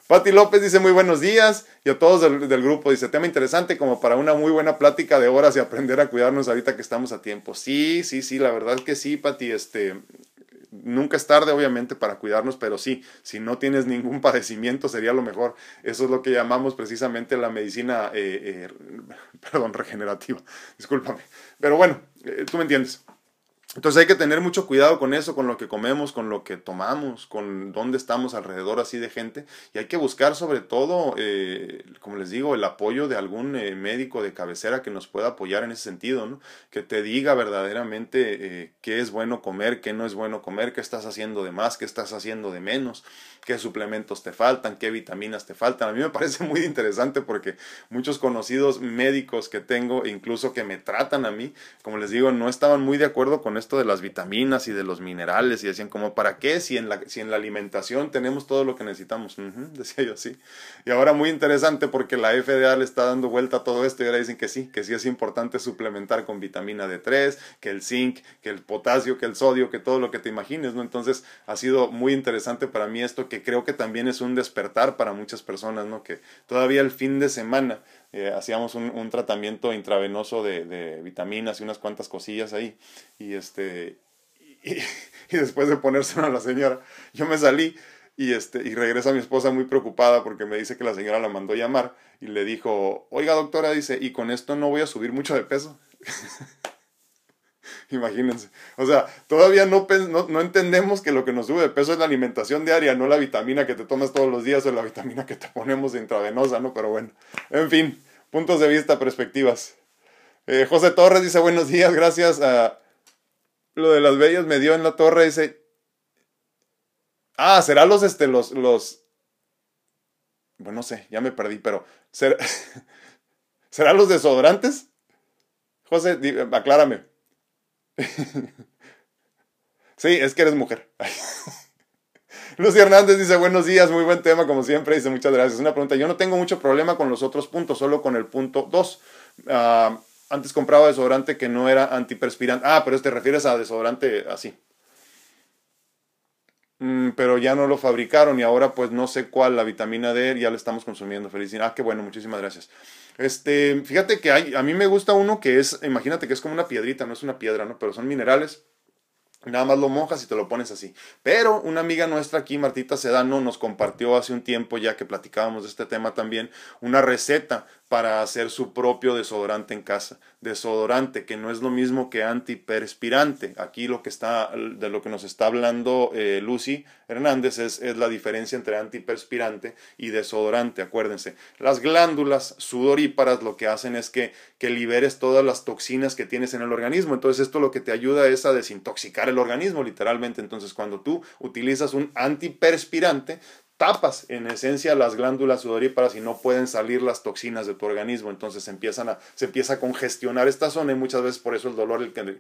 [SPEAKER 1] Pati López dice muy buenos días y a todos del, del, grupo dice tema interesante como para una muy buena plática de horas y aprender a cuidarnos ahorita que estamos a tiempo. Sí, sí, sí, la verdad que sí, Pati, este, nunca es tarde, obviamente, para cuidarnos, pero sí, si no tienes ningún padecimiento sería lo mejor. Eso es lo que llamamos precisamente la medicina, eh, eh, perdón, regenerativa. Discúlpame. Pero bueno, eh, tú me entiendes. Entonces hay que tener mucho cuidado con eso, con lo que comemos, con lo que tomamos, con dónde estamos alrededor así de gente. Y hay que buscar sobre todo, eh, como les digo, el apoyo de algún eh, médico de cabecera que nos pueda apoyar en ese sentido, ¿no? Que te diga verdaderamente eh, qué es bueno comer, qué no es bueno comer, qué estás haciendo de más, qué estás haciendo de menos, qué suplementos te faltan, qué vitaminas te faltan. A mí me parece muy interesante porque muchos conocidos médicos que tengo, incluso que me tratan a mí, como les digo, no estaban muy de acuerdo con esto de las vitaminas y de los minerales y decían como, ¿para qué si en la, si en la alimentación tenemos todo lo que necesitamos? decía yo así. Y ahora muy interesante porque la FDA le está dando vuelta a todo esto y ahora dicen que sí, que sí es importante suplementar con vitamina D3, que el zinc, que el potasio, que el sodio, que todo lo que te imagines, ¿no? Entonces ha sido muy interesante para mí esto que creo que también es un despertar para muchas personas, ¿no? Que todavía el fin de semana eh, hacíamos un, tratamiento intravenoso de, vitaminas y unas cuantas cosillas ahí. Y, este, y, después de ponérselo a la señora, yo me salí y, este, y regresa mi esposa muy preocupada porque me dice que la señora la mandó llamar y le dijo, oiga doctora, dice, y con esto no voy a subir mucho de peso. Imagínense. O sea, todavía no, no, no, entendemos que lo que nos sube de peso es la alimentación diaria, no la vitamina que te tomas todos los días o la vitamina que te ponemos intravenosa, ¿no? Pero bueno, en fin, puntos de vista, perspectivas. Eh, José Torres dice buenos días, gracias a lo de las bellas me dio en la torre, dice... Ah, será los, este, los, los... Bueno, no sé, ya me perdí, pero... ¿Será, ¿será los desodorantes? José, aclárame. sí, es que eres mujer. Lucy Hernández dice, buenos días, muy buen tema, como siempre, dice, muchas gracias. Una pregunta, yo no tengo mucho problema con los otros puntos, solo con el punto 2. Ah, antes compraba desodorante que no era antiperspirante. Ah, pero te refieres a desodorante así. Mm, pero ya no lo fabricaron y ahora pues no sé cuál, la vitamina D, ya la estamos consumiendo. Feliz. Ah, qué bueno, muchísimas gracias. Este, fíjate que hay, a mí me gusta uno que es, imagínate que es como una piedrita, no es una piedra, ¿no? Pero son minerales. Nada más lo mojas y te lo pones así. Pero una amiga nuestra aquí, Martita Sedano, nos compartió hace un tiempo ya que platicábamos de este tema también, una receta para hacer su propio desodorante en casa. Desodorante, que no es lo mismo que antiperspirante. Aquí lo que está, de lo que nos está hablando eh, Lucy Hernández es, es, la diferencia entre antiperspirante y desodorante. Acuérdense, las glándulas sudoríparas lo que hacen es que, que liberes todas las toxinas que tienes en el organismo. Entonces esto lo que te ayuda es a desintoxicar el organismo literalmente. Entonces cuando tú utilizas un antiperspirante, tapas en esencia las glándulas sudoríparas y no pueden salir las toxinas de tu organismo, entonces empiezan a, se empieza a congestionar esta zona y muchas veces por eso el dolor del,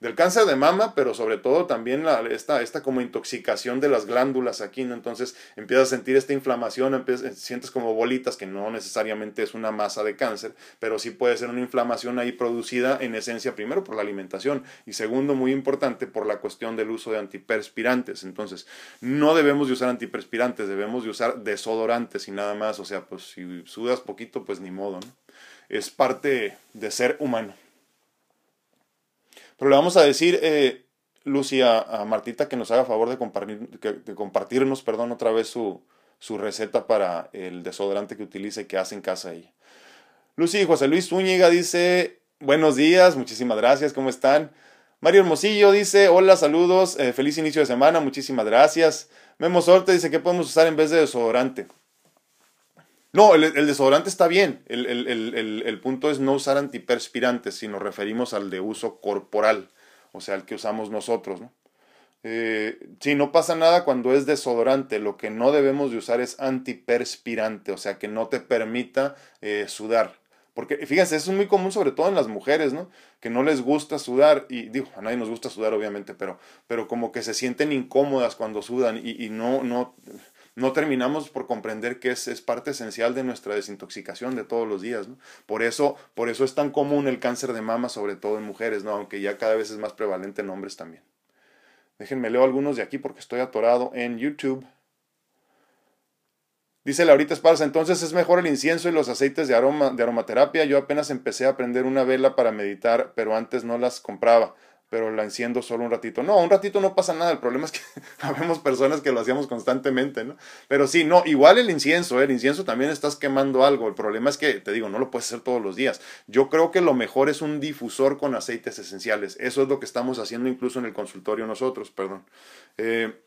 [SPEAKER 1] del cáncer de mama, pero sobre todo también esta, esta como intoxicación de las glándulas aquí, ¿no? entonces empiezas a sentir esta inflamación, empiezas, sientes como bolitas que no necesariamente es una masa de cáncer, pero sí puede ser una inflamación ahí producida en esencia primero por la alimentación y segundo muy importante por la cuestión del uso de antiperspirantes, entonces no debemos de usar antiperspirantes debemos de usar desodorantes y nada más, o sea, pues si sudas poquito, pues ni modo. Es parte de ser humano. Pero le vamos a decir, eh, Lucy, a, Martita que nos haga favor de, compartir, de compartirnos, perdón, otra vez su, su receta para el desodorante que utilice y que hace en casa ella. Lucy José Luis Zúñiga dice, buenos días, muchísimas gracias, ¿cómo están? Mario Hermosillo dice, hola, saludos, eh, feliz inicio de semana, muchísimas gracias. Memo Sorte dice, ¿qué podemos usar en vez de desodorante? No, el, desodorante está bien. El, punto es no usar antiperspirantes, si nos referimos al de uso corporal, o sea, el que usamos nosotros. ¿no? Eh, sí, no pasa nada cuando es desodorante. Lo que no debemos de usar es antiperspirante, o sea, que no te permita eh, sudar. Porque fíjense, eso es muy común sobre todo en las mujeres, ¿no? Que no les gusta sudar, y digo, a nadie nos gusta sudar obviamente, pero, pero como que se sienten incómodas cuando sudan y, no, no, no terminamos por comprender que es, es, parte esencial de nuestra desintoxicación de todos los días, ¿no? Por eso, por eso es tan común el cáncer de mama, sobre todo en mujeres, ¿no? Aunque ya cada vez es más prevalente en hombres también. Déjenme leo algunos de aquí porque estoy atorado en YouTube. Dice Laurita Esparza, entonces es mejor el incienso y los aceites de, aroma, de aromaterapia. Yo apenas empecé a prender una vela para meditar, pero antes no las compraba, pero la enciendo solo un ratito. No, un ratito no pasa nada, el problema es que habemos personas que lo hacíamos constantemente, ¿no? Pero sí, no, igual el incienso, ¿eh? el incienso también estás quemando algo. El problema es que, te digo, no lo puedes hacer todos los días. Yo creo que lo mejor es un difusor con aceites esenciales. Eso es lo que estamos haciendo incluso en el consultorio nosotros, perdón. Eh,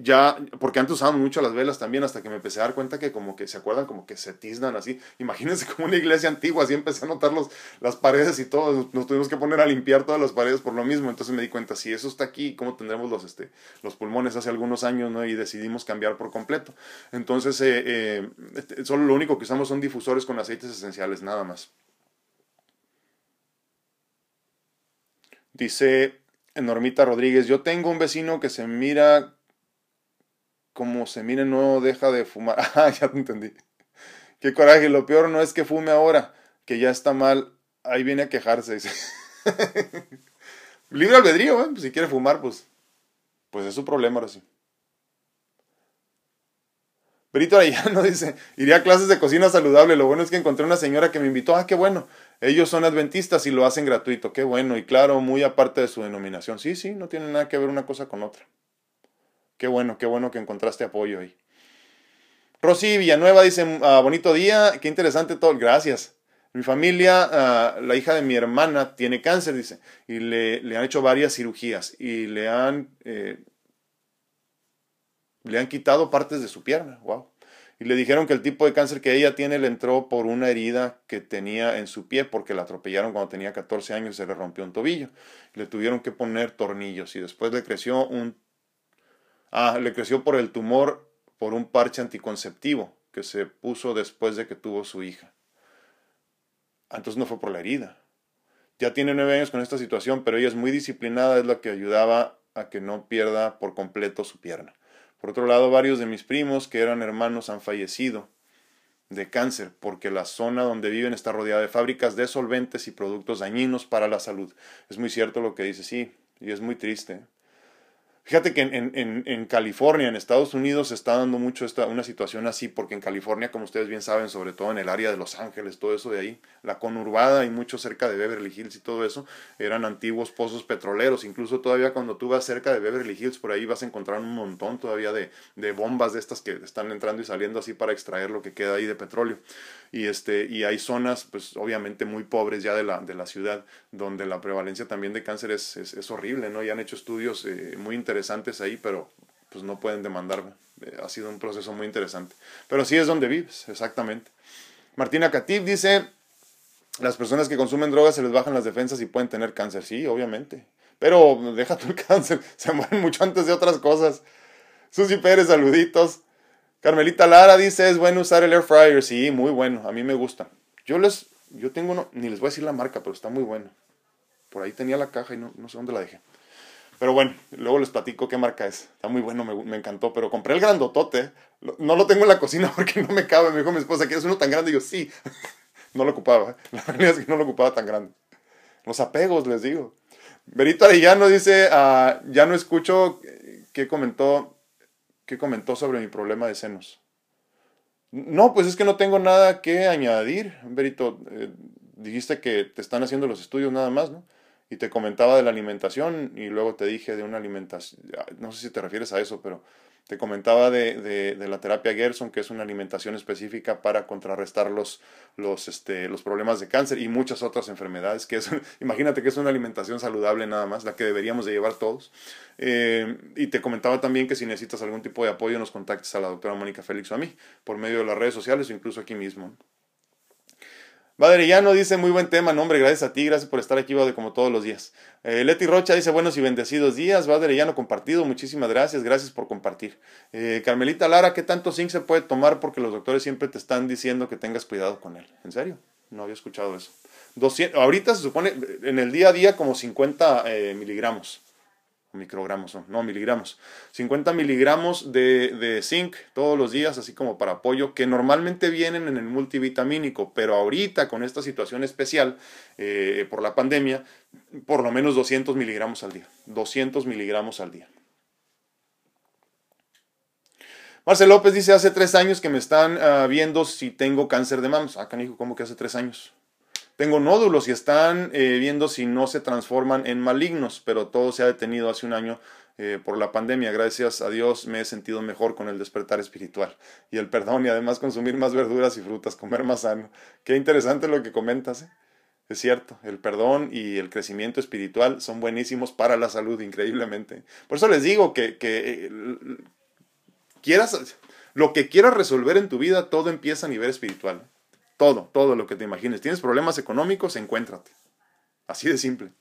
[SPEAKER 1] ya, porque antes usábamos mucho las velas también, hasta que me empecé a dar cuenta que como que se acuerdan, como que se tiznan así. Imagínense como una iglesia antigua, así empecé a notar los, las paredes y todo, nos tuvimos que poner a limpiar todas las paredes por lo mismo. Entonces me di cuenta, si eso está aquí, ¿cómo tendremos los, este, los pulmones hace algunos años, ¿no? Y decidimos cambiar por completo. Entonces, eh, eh, este, solo lo único que usamos son difusores con aceites esenciales, nada más. Dice Normita Rodríguez, yo tengo un vecino que se mira como se mire no deja de fumar. Ah, ya te entendí. Qué coraje. Lo peor no es que fume ahora, que ya está mal. Ahí viene a quejarse. Dice. Libre albedrío, ¿eh? si quiere fumar, pues, pues es su problema ahora sí. Brito Arellano dice, iría a clases de cocina saludable. Lo bueno es que encontré una señora que me invitó. Ah, qué bueno. Ellos son adventistas y lo hacen gratuito. Qué bueno. Y claro, muy aparte de su denominación. Sí, sí, no tiene nada que ver una cosa con otra. Qué bueno, qué bueno que encontraste apoyo ahí. Rosy Villanueva dice, ah, bonito día, qué interesante todo, gracias. Mi familia, ah, la hija de mi hermana, tiene cáncer, dice, y le, han hecho varias cirugías y le han, eh, le han quitado partes de su pierna, wow. Y le dijeron que el tipo de cáncer que ella tiene le entró por una herida que tenía en su pie porque la atropellaron cuando tenía 14 años y se le rompió un tobillo. Le tuvieron que poner tornillos y después le creció un Ah, le creció por el tumor por un parche anticonceptivo que se puso después de que tuvo su hija. Ah, entonces no fue por la herida. Ya tiene nueve años con esta situación, pero ella es muy disciplinada, es la que ayudaba a que no pierda por completo su pierna. Por otro lado, varios de mis primos que eran hermanos han fallecido de cáncer porque la zona donde viven está rodeada de fábricas de solventes y productos dañinos para la salud. Es muy cierto lo que dice, sí, y es muy triste. Fíjate que en, California, en Estados Unidos, se está dando mucho esta, una situación así, porque en California, como ustedes bien saben, sobre todo en el área de Los Ángeles, todo eso de ahí, la conurbada y mucho cerca de Beverly Hills y todo eso, eran antiguos pozos petroleros. Incluso todavía cuando tú vas cerca de Beverly Hills, por ahí vas a encontrar un montón todavía de, de bombas de estas que están entrando y saliendo así para extraer lo que queda ahí de petróleo. Y, este, y hay zonas, pues obviamente muy pobres ya de la, de la ciudad, donde la prevalencia también de cáncer es, es, horrible, ¿no? Y han hecho estudios eh, muy interesantes ahí, pero pues no pueden demandarme. Eh, ha sido un proceso muy interesante. Pero sí es donde vives, exactamente. Martina Catif dice, las personas que consumen drogas se les bajan las defensas y pueden tener cáncer. Sí, obviamente. Pero déjate el cáncer, se mueren mucho antes de otras cosas. Susi Pérez, saluditos. Carmelita Lara dice, es bueno usar el air fryer. Sí, muy bueno, a mí me gusta. Yo les, yo tengo uno, ni les voy a decir la marca, pero está muy bueno. Por ahí tenía la caja y no sé dónde la dejé. Pero bueno, luego les platico qué marca es. Está muy bueno, me, encantó. Pero compré el grandotote. No lo tengo en la cocina porque no me cabe. Me dijo mi esposa, ¿quieres uno tan grande? Y yo, sí. no lo ocupaba. La realidad es que no lo ocupaba tan grande. Los apegos, les digo. Berito Arellano dice, ah, ya no escucho qué comentó, qué comentó sobre mi problema de senos. No, pues es que no tengo nada que añadir, Berito. Eh, dijiste que te están haciendo los estudios nada más, ¿no? Y te comentaba de la alimentación y luego te dije de una alimentación, no sé si te refieres a eso, pero te comentaba de, de, la terapia Gerson, que es una alimentación específica para contrarrestar los, los, este, los problemas de cáncer y muchas otras enfermedades. Que imagínate que es una alimentación saludable nada más, la que deberíamos de llevar todos. Eh, y te comentaba también que si necesitas algún tipo de apoyo, nos contactes a la doctora Mónica Félix o a mí, por medio de las redes sociales o incluso aquí mismo. Vaderillano dice, muy buen tema, nombre, gracias a ti, gracias por estar aquí, como todos los días. Eh, Leti Rocha dice, buenos y bendecidos días, Vaderillano compartido, muchísimas gracias, gracias por compartir. Eh, Carmelita Lara, ¿qué tanto zinc se puede tomar? Porque los doctores siempre te están diciendo que tengas cuidado con él. ¿En serio? No había escuchado eso. 200, ahorita se supone, en el día a día, como 50 eh, miligramos microgramos, no, miligramos. 50 miligramos de, de, zinc todos los días, así como para apoyo, que normalmente vienen en el multivitamínico, pero ahorita con esta situación especial eh, por la pandemia, por lo menos 200 miligramos al día. 200 miligramos al día. Marcel López dice, hace tres años que me están ah, viendo si tengo cáncer de mamas. Ah, canijo, ¿cómo que hace tres años? Tengo nódulos y están eh, viendo si no se transforman en malignos, pero todo se ha detenido hace un año eh, por la pandemia. Gracias a Dios me he sentido mejor con el despertar espiritual y el perdón y además consumir más verduras y frutas, comer más sano. Qué interesante lo que comentas. ¿eh? Es cierto, el perdón y el crecimiento espiritual son buenísimos para la salud, increíblemente. Por eso les digo que, que quieras, lo que quieras resolver en tu vida, todo empieza a nivel espiritual. Todo, todo lo que te imagines. ¿Tienes problemas económicos? Encuéntrate. Así de simple.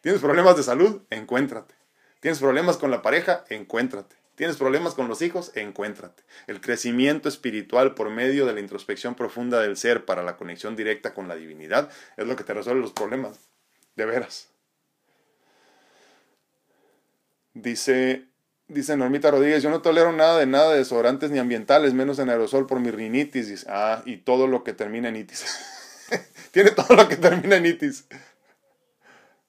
[SPEAKER 1] ¿Tienes problemas de salud? Encuéntrate. ¿Tienes problemas con la pareja? Encuéntrate. ¿Tienes problemas con los hijos? Encuéntrate. El crecimiento espiritual por medio de la introspección profunda del ser para la conexión directa con la divinidad es lo que te resuelve los problemas. De veras. Dice Dice Normita Rodríguez, yo no tolero nada de nada de desodorantes ni ambientales, menos en aerosol por mi rinitis. Ah, y todo lo que termina en itis. Tiene todo lo que termina en itis.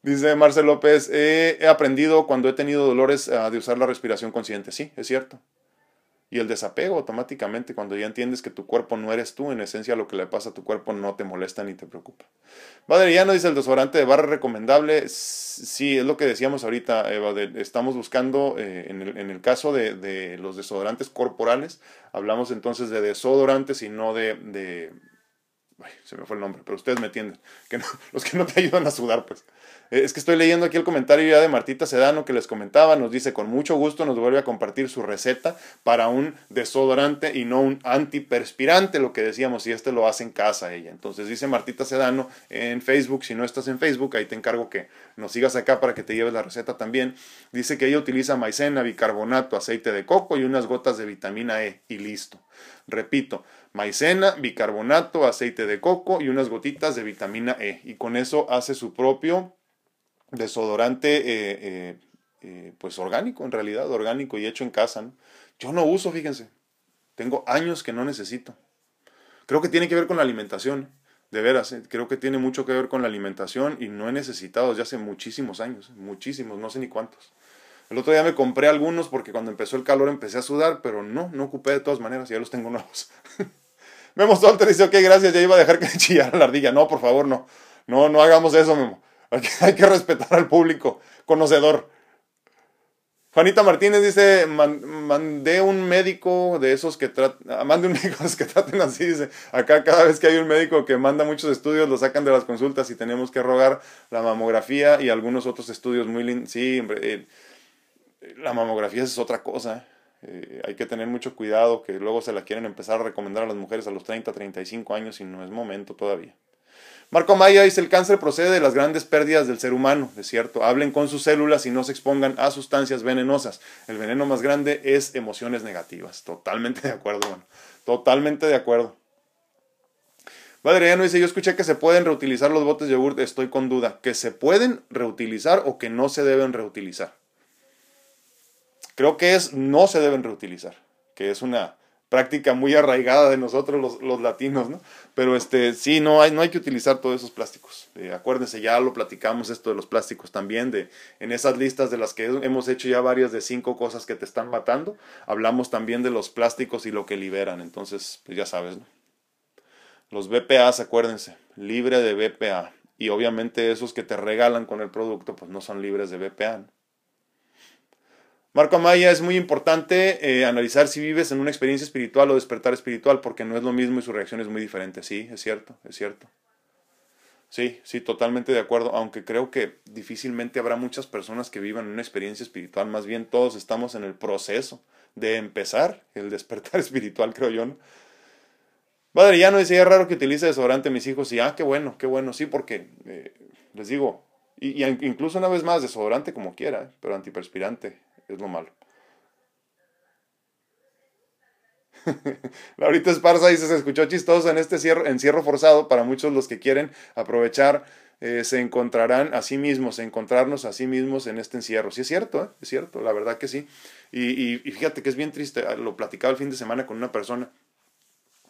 [SPEAKER 1] Dice Marcel López, he aprendido cuando he tenido dolores ah, de usar la respiración consciente. Sí, es cierto. Y el desapego automáticamente, cuando ya entiendes que tu cuerpo no eres tú, en esencia lo que le pasa a tu cuerpo no te molesta ni te preocupa. Valeriano dice el desodorante de barra recomendable. Sí, es lo que decíamos ahorita, Eva. estamos buscando, eh, en, el, caso de, los desodorantes corporales, hablamos entonces de desodorantes y no de, de se me fue el nombre, pero ustedes me entienden. Que los que no te ayudan a sudar, pues. Eh, es que estoy leyendo aquí el comentario ya de Martita Sedano que les comentaba, nos dice con mucho gusto nos vuelve a compartir su receta para un desodorante y no un antiperspirante, lo que decíamos, si este lo hace en casa ella. Entonces dice Martita Sedano en Facebook, si no estás en Facebook, ahí te encargo que nos sigas acá para que te lleves la receta también. Dice que ella utiliza maicena, bicarbonato, aceite de coco y unas gotas de vitamina E y listo. Repito, maicena, bicarbonato, aceite de coco y unas gotitas de vitamina E. Y con eso hace su propio desodorante eh, eh, eh, pues orgánico, en realidad, orgánico y hecho en casa. Yo no uso, fíjense. Tengo años que no necesito. Creo que tiene que ver con la alimentación, de veras. Creo que tiene mucho que ver con la alimentación y no he necesitado desde hace muchísimos años, muchísimos, no sé ni cuántos. El otro día me compré algunos porque cuando empezó el calor empecé a sudar, pero no, no ocupé de todas maneras, ya los tengo nuevos. Memo Solter dice, ok, gracias, ya iba a dejar que chillara la ardilla. No, por favor, no. No, no hagamos eso, Memo. Hay que respetar al público conocedor. Juanita Martínez dice, mandé un médico de esos que tratan, ah, mande un médico que traten así, dice, acá cada vez que hay un médico que manda muchos estudios, lo sacan de las consultas y tenemos que rogar la mamografía y algunos otros estudios muy. Sí, eh, la mamografía es otra cosa. Eh, hay que tener mucho cuidado que luego se la quieren empezar a recomendar a las mujeres a los 30, 35 años y no es momento todavía. Marco Maya dice, el cáncer procede de las grandes pérdidas del ser humano, es cierto. Hablen con sus células y no se expongan a sustancias venenosas. El veneno más grande es emociones negativas. Totalmente de acuerdo, bueno. Totalmente de acuerdo. Valeriano dice, yo escuché que se pueden reutilizar los botes de yogur, estoy con duda. ¿Que se pueden reutilizar o que no se deben reutilizar? Creo que es no se deben reutilizar, que es una práctica muy arraigada de nosotros los, latinos, ¿no? Pero este, sí, no hay, no hay que utilizar todos esos plásticos. Eh, acuérdense, ya lo platicamos esto de los plásticos también, de, en esas listas de las que hemos hecho ya varias de cinco cosas que te están matando, hablamos también de los plásticos y lo que liberan, entonces, pues ya sabes, ¿no? Los BPAs, acuérdense, libre de BPA. Y obviamente esos que te regalan con el producto, pues no son libres de BPA. Marco Amaya, es muy importante eh, analizar si vives en una experiencia espiritual o despertar espiritual, porque no es lo mismo y su reacción es muy diferente. Sí, es cierto, es cierto. Sí, sí, totalmente de acuerdo, aunque creo que difícilmente habrá muchas personas que vivan una experiencia espiritual, más bien todos estamos en el proceso de empezar el despertar espiritual, creo yo. Padre, ya no decía raro que utilice desodorante mis hijos, y ah, qué bueno, qué bueno, sí, porque eh, les digo, y, incluso una vez más, desodorante como quiera, pero antiperspirante, es lo malo. Laurita Esparza dice, se escuchó chistoso en este encierro forzado para muchos los que quieren aprovechar, eh, se encontrarán a sí mismos, encontrarnos a sí mismos en este encierro. Sí es cierto, ¿eh? es cierto, la verdad que sí. Y, y fíjate que es bien triste, lo platicaba el fin de semana con una persona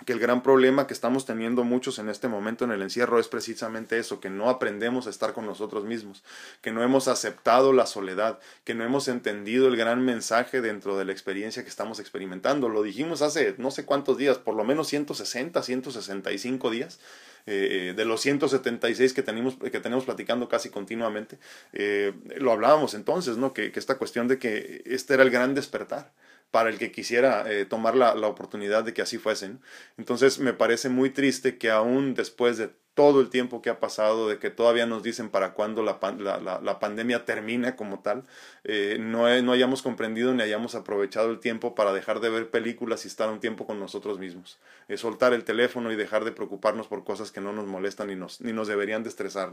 [SPEAKER 1] que el gran problema que estamos teniendo muchos en este momento en el encierro es precisamente eso, que no aprendemos a estar con nosotros mismos, que no hemos aceptado la soledad, que no hemos entendido el gran mensaje dentro de la experiencia que estamos experimentando. Lo dijimos hace no sé cuántos días, por lo menos 160, 165 días. Eh, de los 176 que tenemos, que tenemos platicando casi continuamente, eh, lo hablábamos entonces, ¿no? Que, que esta cuestión de que este era el gran despertar para el que quisiera eh, tomar la, la, oportunidad de que así fuesen. Entonces me parece muy triste que aún después de todo el tiempo que ha pasado, de que todavía nos dicen para cuándo la, la, la, pandemia termina como tal, eh, no, no, hayamos comprendido ni hayamos aprovechado el tiempo para dejar de ver películas y estar un tiempo con nosotros mismos. Eh, soltar el teléfono y dejar de preocuparnos por cosas que no nos molestan ni nos, ni nos deberían de estresar.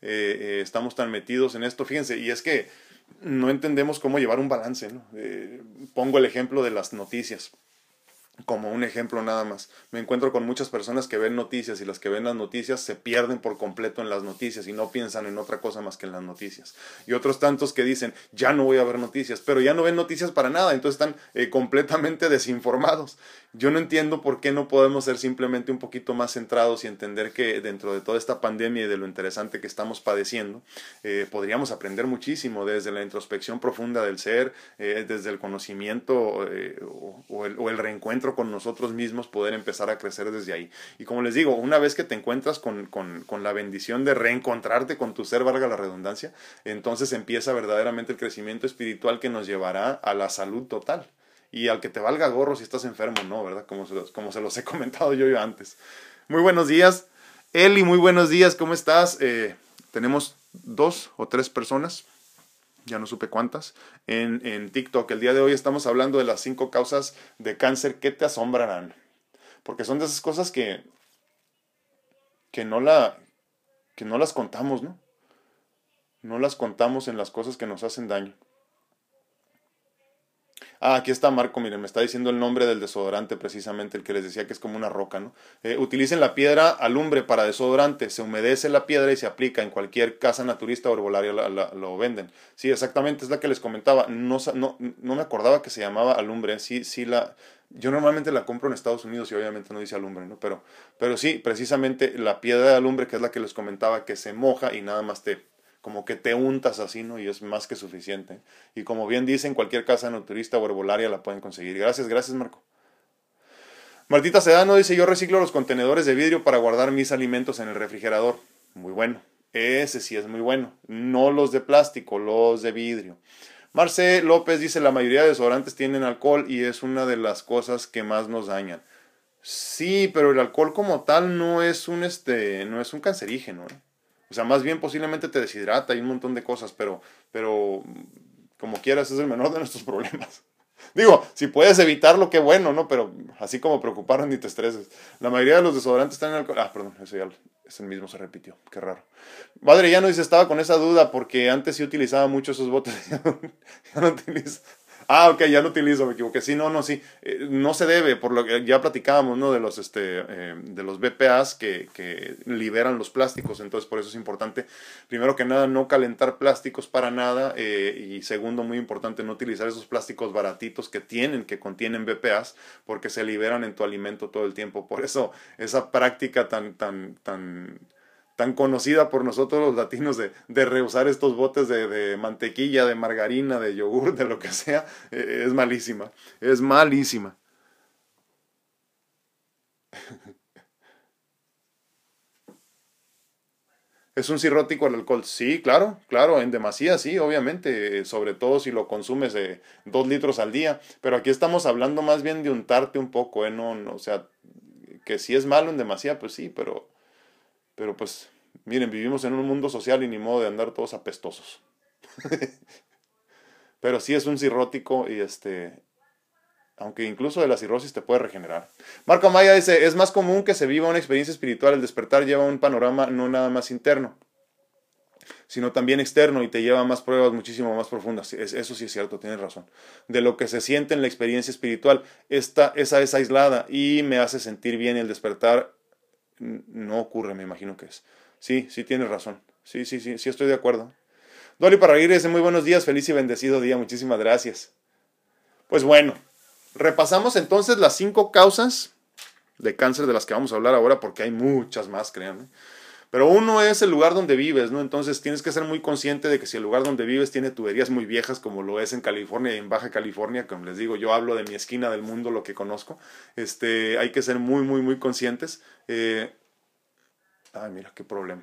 [SPEAKER 1] estamos tan metidos en esto, fíjense, y es que no entendemos cómo llevar un balance. ¿no? Eh, pongo el ejemplo de las noticias como un ejemplo nada más. Me encuentro con muchas personas que ven noticias y las que ven las noticias se pierden por completo en las noticias y no piensan en otra cosa más que en las noticias. Y otros tantos que dicen, ya no voy a ver noticias, pero ya no ven noticias para nada, entonces están eh, completamente desinformados. Yo no entiendo por qué no podemos ser simplemente un poquito más centrados y entender que dentro de toda esta pandemia y de lo interesante que estamos padeciendo, eh, podríamos aprender muchísimo desde la introspección profunda del ser, eh, desde el conocimiento o el reencuentro con nosotros mismos, poder empezar a crecer desde ahí. Y como les digo, una vez que te encuentras con, con, la bendición de reencontrarte con tu ser, valga la redundancia, entonces empieza verdaderamente el crecimiento espiritual que nos llevará a la salud total y al que te valga gorro si estás enfermo, no, ¿verdad? Como se los, como se los he comentado yo, yo antes. Muy buenos días. Eli, muy buenos días, ¿cómo estás? Eh, tenemos dos o tres personas ya no supe cuántas, en, en TikTok. El día de hoy estamos hablando de las cinco causas de cáncer que te asombrarán. Porque son de esas cosas que, que, no, la, que no las contamos, ¿no? No las contamos en las cosas que nos hacen daño. Ah, aquí está Marco, miren, me está diciendo el nombre del desodorante, precisamente el que les decía que es como una roca, ¿no? Eh, utilicen la piedra alumbre para desodorante, se humedece la piedra y se aplica en cualquier casa naturista o herbolaria lo venden. Sí, exactamente, es la que les comentaba, no, no, no me acordaba que se llamaba alumbre, sí, sí la... Yo normalmente la compro en Estados Unidos y obviamente no dice alumbre, ¿no? Pero, pero sí, precisamente la piedra de alumbre, que es la que les comentaba, que se moja y nada más te como que te untas así, ¿no? Y es más que suficiente. Y como bien dicen, cualquier casa naturista o herbolaria la pueden conseguir. Gracias, gracias Marco. Martita Sedano dice, yo reciclo los contenedores de vidrio para guardar mis alimentos en el refrigerador. Muy bueno. Ese sí es muy bueno. No los de plástico, los de vidrio. Marce López dice, la mayoría de desodorantes tienen alcohol y es una de las cosas que más nos dañan. Sí, pero el alcohol como tal no es un, este, no es un cancerígeno. ¿eh? O sea, más bien posiblemente te deshidrata y un montón de cosas, pero, pero como quieras es el menor de nuestros problemas. Digo, si puedes evitarlo, qué bueno, ¿no? Pero así como preocuparon ni te estreses. La mayoría de los desodorantes están en alcohol. Ah, perdón, ese ya es el mismo se repitió. Qué raro. Madre, ya no dice, estaba con esa duda porque antes sí utilizaba mucho esos botes. ya no utilizo. Ah, ok, ya lo utilizo, me equivoqué. Sí, no, no, sí. Eh, no se debe, por lo que ya platicábamos, ¿no? De los, este, eh, de los BPAs que, que, liberan los plásticos. Entonces, por eso es importante, primero que nada, no calentar plásticos para nada. Eh, y segundo, muy importante, no utilizar esos plásticos baratitos que tienen, que contienen BPAs, porque se liberan en tu alimento todo el tiempo. Por eso, esa práctica tan, tan, tan tan conocida por nosotros los latinos de, de reusar estos botes de, mantequilla, de margarina, de yogur, de lo que sea, eh, es malísima. Es malísima. ¿Es un cirrótico el alcohol? Sí, claro, claro, en demasía, sí, obviamente, sobre todo si lo consumes de dos litros al día, pero aquí estamos hablando más bien de untarte un poco, ¿eh? No, no, o sea, que si es malo en demasía, pues sí, pero, pero pues Miren, vivimos en un mundo social y ni modo de andar todos apestosos. Pero sí es un cirrótico y este, aunque incluso de la cirrosis te puede regenerar. Marco Maya dice, es más común que se viva una experiencia espiritual, el despertar lleva un panorama no nada más interno, sino también externo y te lleva a más pruebas muchísimo más profundas. Eso sí es cierto, tienes razón. De lo que se siente en la experiencia espiritual, esta, esa es aislada y me hace sentir bien el despertar. No ocurre, me imagino que es. Sí, sí tienes razón. Sí, sí, sí, sí estoy de acuerdo. Dolly para dice muy buenos días, feliz y bendecido día, muchísimas gracias. Pues bueno, repasamos entonces las cinco causas de cáncer de las que vamos a hablar ahora, porque hay muchas más, créanme. Pero uno es el lugar donde vives, ¿no? Entonces tienes que ser muy consciente de que si el lugar donde vives tiene tuberías muy viejas, como lo es en California y en Baja California, como les digo, yo hablo de mi esquina del mundo, lo que conozco, este, hay que ser muy, muy, muy conscientes. Eh, Ay, mira, qué problema.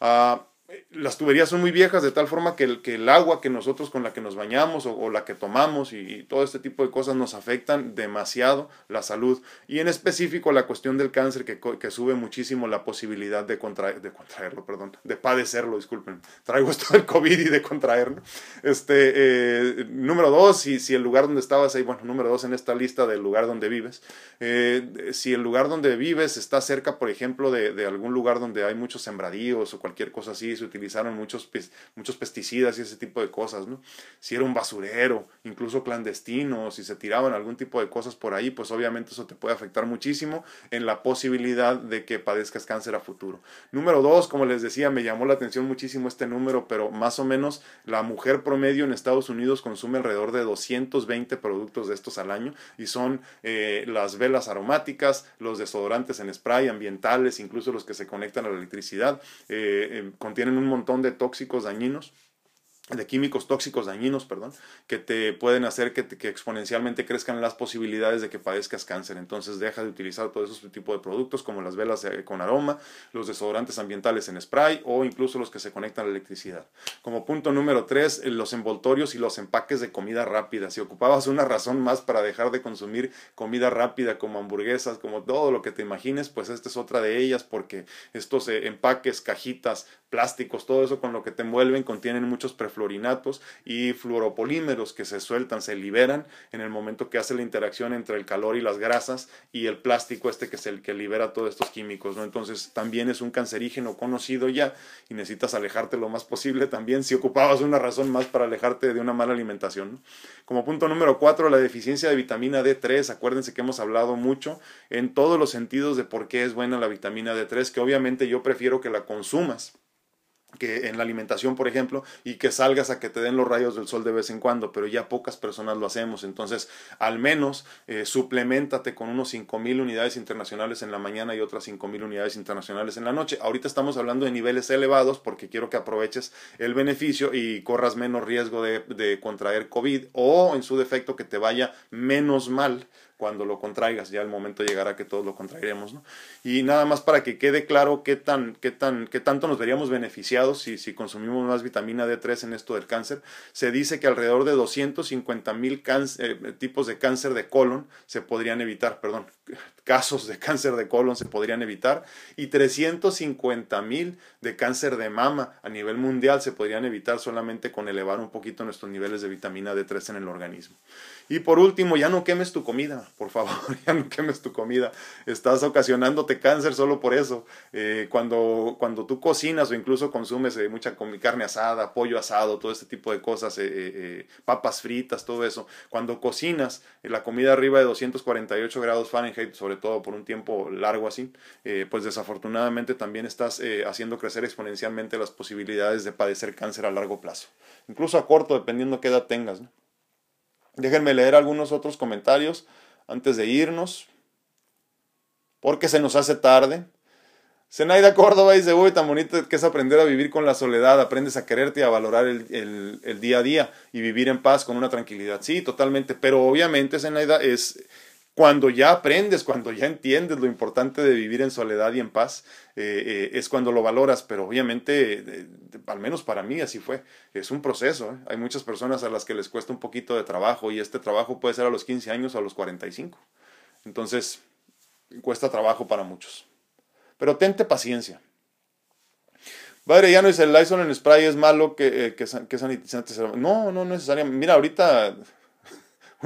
[SPEAKER 1] Ah, las tuberías son muy viejas de tal forma que el, que el agua que nosotros con la que nos bañamos o, la que tomamos y, todo este tipo de cosas nos afectan demasiado la salud y en específico la cuestión del cáncer que, que sube muchísimo la posibilidad de, de contraerlo, perdón, de padecerlo, disculpen, traigo esto del COVID y de contraerlo. Este, eh, número dos, si, si el lugar donde estabas ahí, bueno, número dos en esta lista del lugar donde vives, eh, si el lugar donde vives está cerca, por ejemplo, de, de algún lugar donde hay muchos sembradíos o cualquier cosa así, se utilizaron muchos, muchos pesticidas y ese tipo de cosas. Si era un basurero, incluso clandestino, si se tiraban algún tipo de cosas por ahí, pues obviamente eso te puede afectar muchísimo en la posibilidad de que padezcas cáncer a futuro. Número dos, como les decía, me llamó la atención muchísimo este número, pero más o menos la mujer promedio en Estados Unidos consume alrededor de 220 productos de estos al año y son eh, las velas aromáticas, los desodorantes en spray, ambientales, incluso los que se conectan a la electricidad, eh, eh, contienen un montón de tóxicos dañinos de químicos tóxicos dañinos, perdón, que te pueden hacer que, exponencialmente crezcan las posibilidades de que padezcas cáncer. Entonces deja de utilizar todos esos tipos de productos como las velas con aroma, los desodorantes ambientales en spray o incluso los que se conectan a la electricidad. Como punto número tres, eh, los envoltorios y los empaques de comida rápida. Si ocupabas una razón más para dejar de consumir comida rápida como hamburguesas, como todo lo que te imagines, pues esta es otra de ellas porque estos eh, empaques, cajitas, plásticos, todo eso con lo que te envuelven contienen muchos fluorinatos y fluoropolímeros que se sueltan, se liberan en el momento que hace la interacción entre el calor y las grasas y el plástico este que es el que libera todos estos químicos, ¿no? Entonces también es un cancerígeno conocido ya y necesitas alejarte lo más posible también si ocupabas una razón más para alejarte de una mala alimentación. Como punto número cuatro, la deficiencia de vitamina D3. Acuérdense que hemos hablado mucho en todos los sentidos de por qué es buena la vitamina D3, que obviamente yo prefiero que la consumas que en la alimentación, por ejemplo, y que salgas a que te den los rayos del sol de vez en cuando, pero ya pocas personas lo hacemos. Entonces, al menos eh, suplementate con unos 5.000 unidades internacionales en la mañana y otras 5.000 unidades internacionales en la noche. Ahorita estamos hablando de niveles elevados porque quiero que aproveches el beneficio y corras menos riesgo de, de contraer COVID o, en su defecto, que te vaya menos mal cuando lo contraigas, ya el momento llegará que todos lo contrairemos, ¿no? Y nada más para que quede claro qué tan, qué tan, qué tanto nos veríamos beneficiados si, si consumimos más vitamina D3 en esto del cáncer. Se dice que alrededor de 250 mil eh, tipos de cáncer de colon se podrían evitar, perdón, casos de cáncer de colon se podrían evitar y 350 mil de cáncer de mama a nivel mundial se podrían evitar solamente con elevar un poquito nuestros niveles de vitamina D3 en el organismo. Y por último, ya no quemes tu comida, por favor, ya no quemes tu comida. Estás ocasionándote cáncer solo por eso. Eh, cuando, cuando tú cocinas o incluso consumes eh, mucha carne asada, pollo asado, todo este tipo de cosas, eh, papas fritas, todo eso, cuando cocinas la comida arriba de 248 grados Fahrenheit, sobre todo por un tiempo largo así, pues desafortunadamente también estás haciendo crecer exponencialmente las posibilidades de padecer cáncer a largo plazo. Incluso a corto, dependiendo qué edad tengas. ¿no? Déjenme leer algunos otros comentarios antes de irnos, porque se nos hace tarde. Zenaida Córdoba dice, uy, tan bonito que es aprender a vivir con la soledad, aprendes a quererte y a valorar el, el día a día y vivir en paz con una tranquilidad. Sí, totalmente, pero obviamente, Zenaida, es cuando ya aprendes, cuando ya entiendes lo importante de vivir en soledad y en paz, eh, eh, es cuando lo valoras, pero obviamente, eh, al menos para mí así fue, es un proceso. Hay muchas personas a las que les cuesta un poquito de trabajo y este trabajo puede ser a los 15 años o a los 45. Entonces, cuesta trabajo para muchos. Pero tente paciencia. Padre, ya no dice el Lysol en spray es malo que, que, sanitizante. No, no necesariamente. Mira, ahorita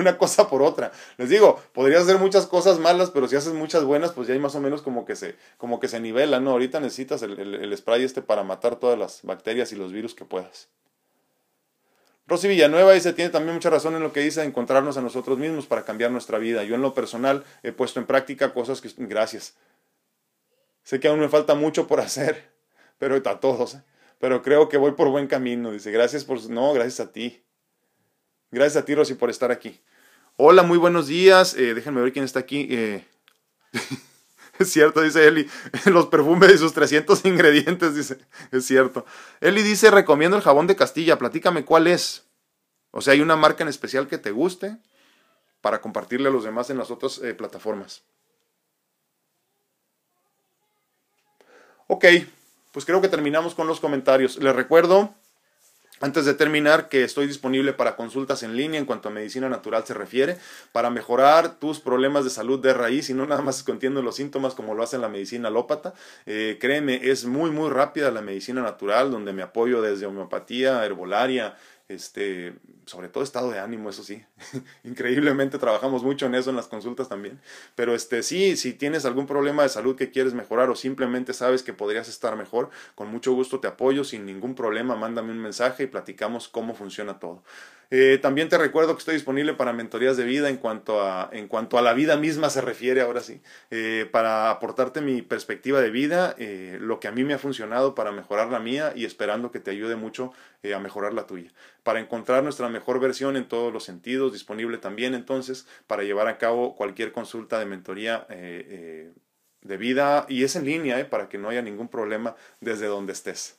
[SPEAKER 1] una cosa por otra. Les digo, podrías hacer muchas cosas malas, pero si haces muchas buenas, pues ya hay más o menos como que se, como que se nivela, ¿no? Ahorita necesitas el, spray este para matar todas las bacterias y los virus que puedas. Rosy Villanueva dice, tiene también mucha razón en lo que dice, encontrarnos a nosotros mismos para cambiar nuestra vida. Yo en lo personal he puesto en práctica cosas que... Gracias. Sé que aún me falta mucho por hacer, pero a todos. ¿eh? Pero creo que voy por buen camino. Dice, gracias por... No, gracias a ti. Gracias a ti, Rosy, por estar aquí. Hola, muy buenos días. Eh, déjenme ver quién está aquí. Eh, es cierto, dice Eli. Los perfumes y sus 300 ingredientes, dice. Es cierto. Eli dice, recomiendo el jabón de Castilla. Platícame cuál es. O sea, hay una marca en especial que te guste para compartirle a los demás en las otras eh, plataformas. Ok, pues creo que terminamos con los comentarios. Les recuerdo antes de terminar, que estoy disponible para consultas en línea en cuanto a medicina natural se refiere, para mejorar tus problemas de salud de raíz y no nada más contiendo los síntomas como lo hace la medicina alópata. Eh, créeme, es muy, muy rápida la medicina natural, donde me apoyo desde homeopatía, herbolaria, este, sobre todo estado de ánimo, eso sí. Increíblemente trabajamos mucho en eso en las consultas también. Pero este, sí, si tienes algún problema de salud que quieres mejorar o simplemente sabes que podrías estar mejor, con mucho gusto te apoyo, sin ningún problema, mándame un mensaje y platicamos cómo funciona todo. Eh, también te recuerdo que estoy disponible para mentorías de vida en cuanto a, en cuanto a la vida misma se refiere ahora sí, eh, para aportarte mi perspectiva de vida, eh, lo que a mí me ha funcionado para mejorar la mía y esperando que te ayude mucho a mejorar la tuya. Para encontrar nuestra mejor versión en todos los sentidos, disponible también entonces para llevar a cabo cualquier consulta de mentoría de vida y es en línea para que no haya ningún problema desde donde estés.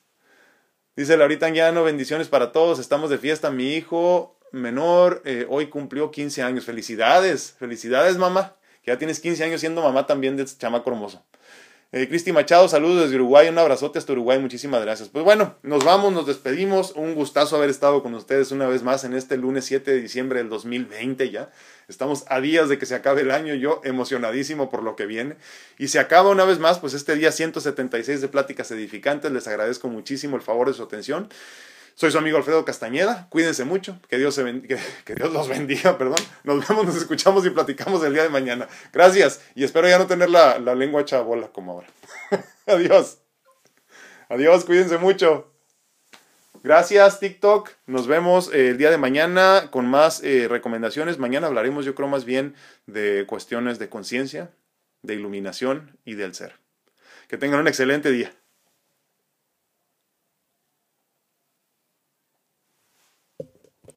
[SPEAKER 1] Dice Laurita Anguiano, bendiciones para todos, estamos de fiesta, mi hijo menor eh, hoy cumplió 15 años, felicidades, felicidades mamá, que ya tienes 15 años siendo mamá también de este chamaco. Eh, Cristi Machado, saludos desde Uruguay, un abrazote hasta Uruguay, muchísimas gracias. Pues bueno, nos vamos, nos despedimos, un gustazo haber estado con ustedes una vez más en este lunes 7 de diciembre del 2020 ya. Estamos a días de que se acabe el año, yo emocionadísimo por lo que viene. Y se acaba una vez más, pues este día 176 de Pláticas Edificantes, les agradezco muchísimo el favor de su atención. Soy su amigo Alfredo Castañeda. Cuídense mucho. Que Dios, se que, Dios los bendiga, perdón. Nos vemos, nos escuchamos y platicamos el día de mañana. Gracias. Y espero ya no tener la, la lengua hecha bola como ahora. Adiós. Adiós, cuídense mucho. Gracias TikTok. Nos vemos eh, el día de mañana con más eh, recomendaciones. Mañana hablaremos yo creo más bien de cuestiones de conciencia, de iluminación y del ser. Que tengan un excelente día.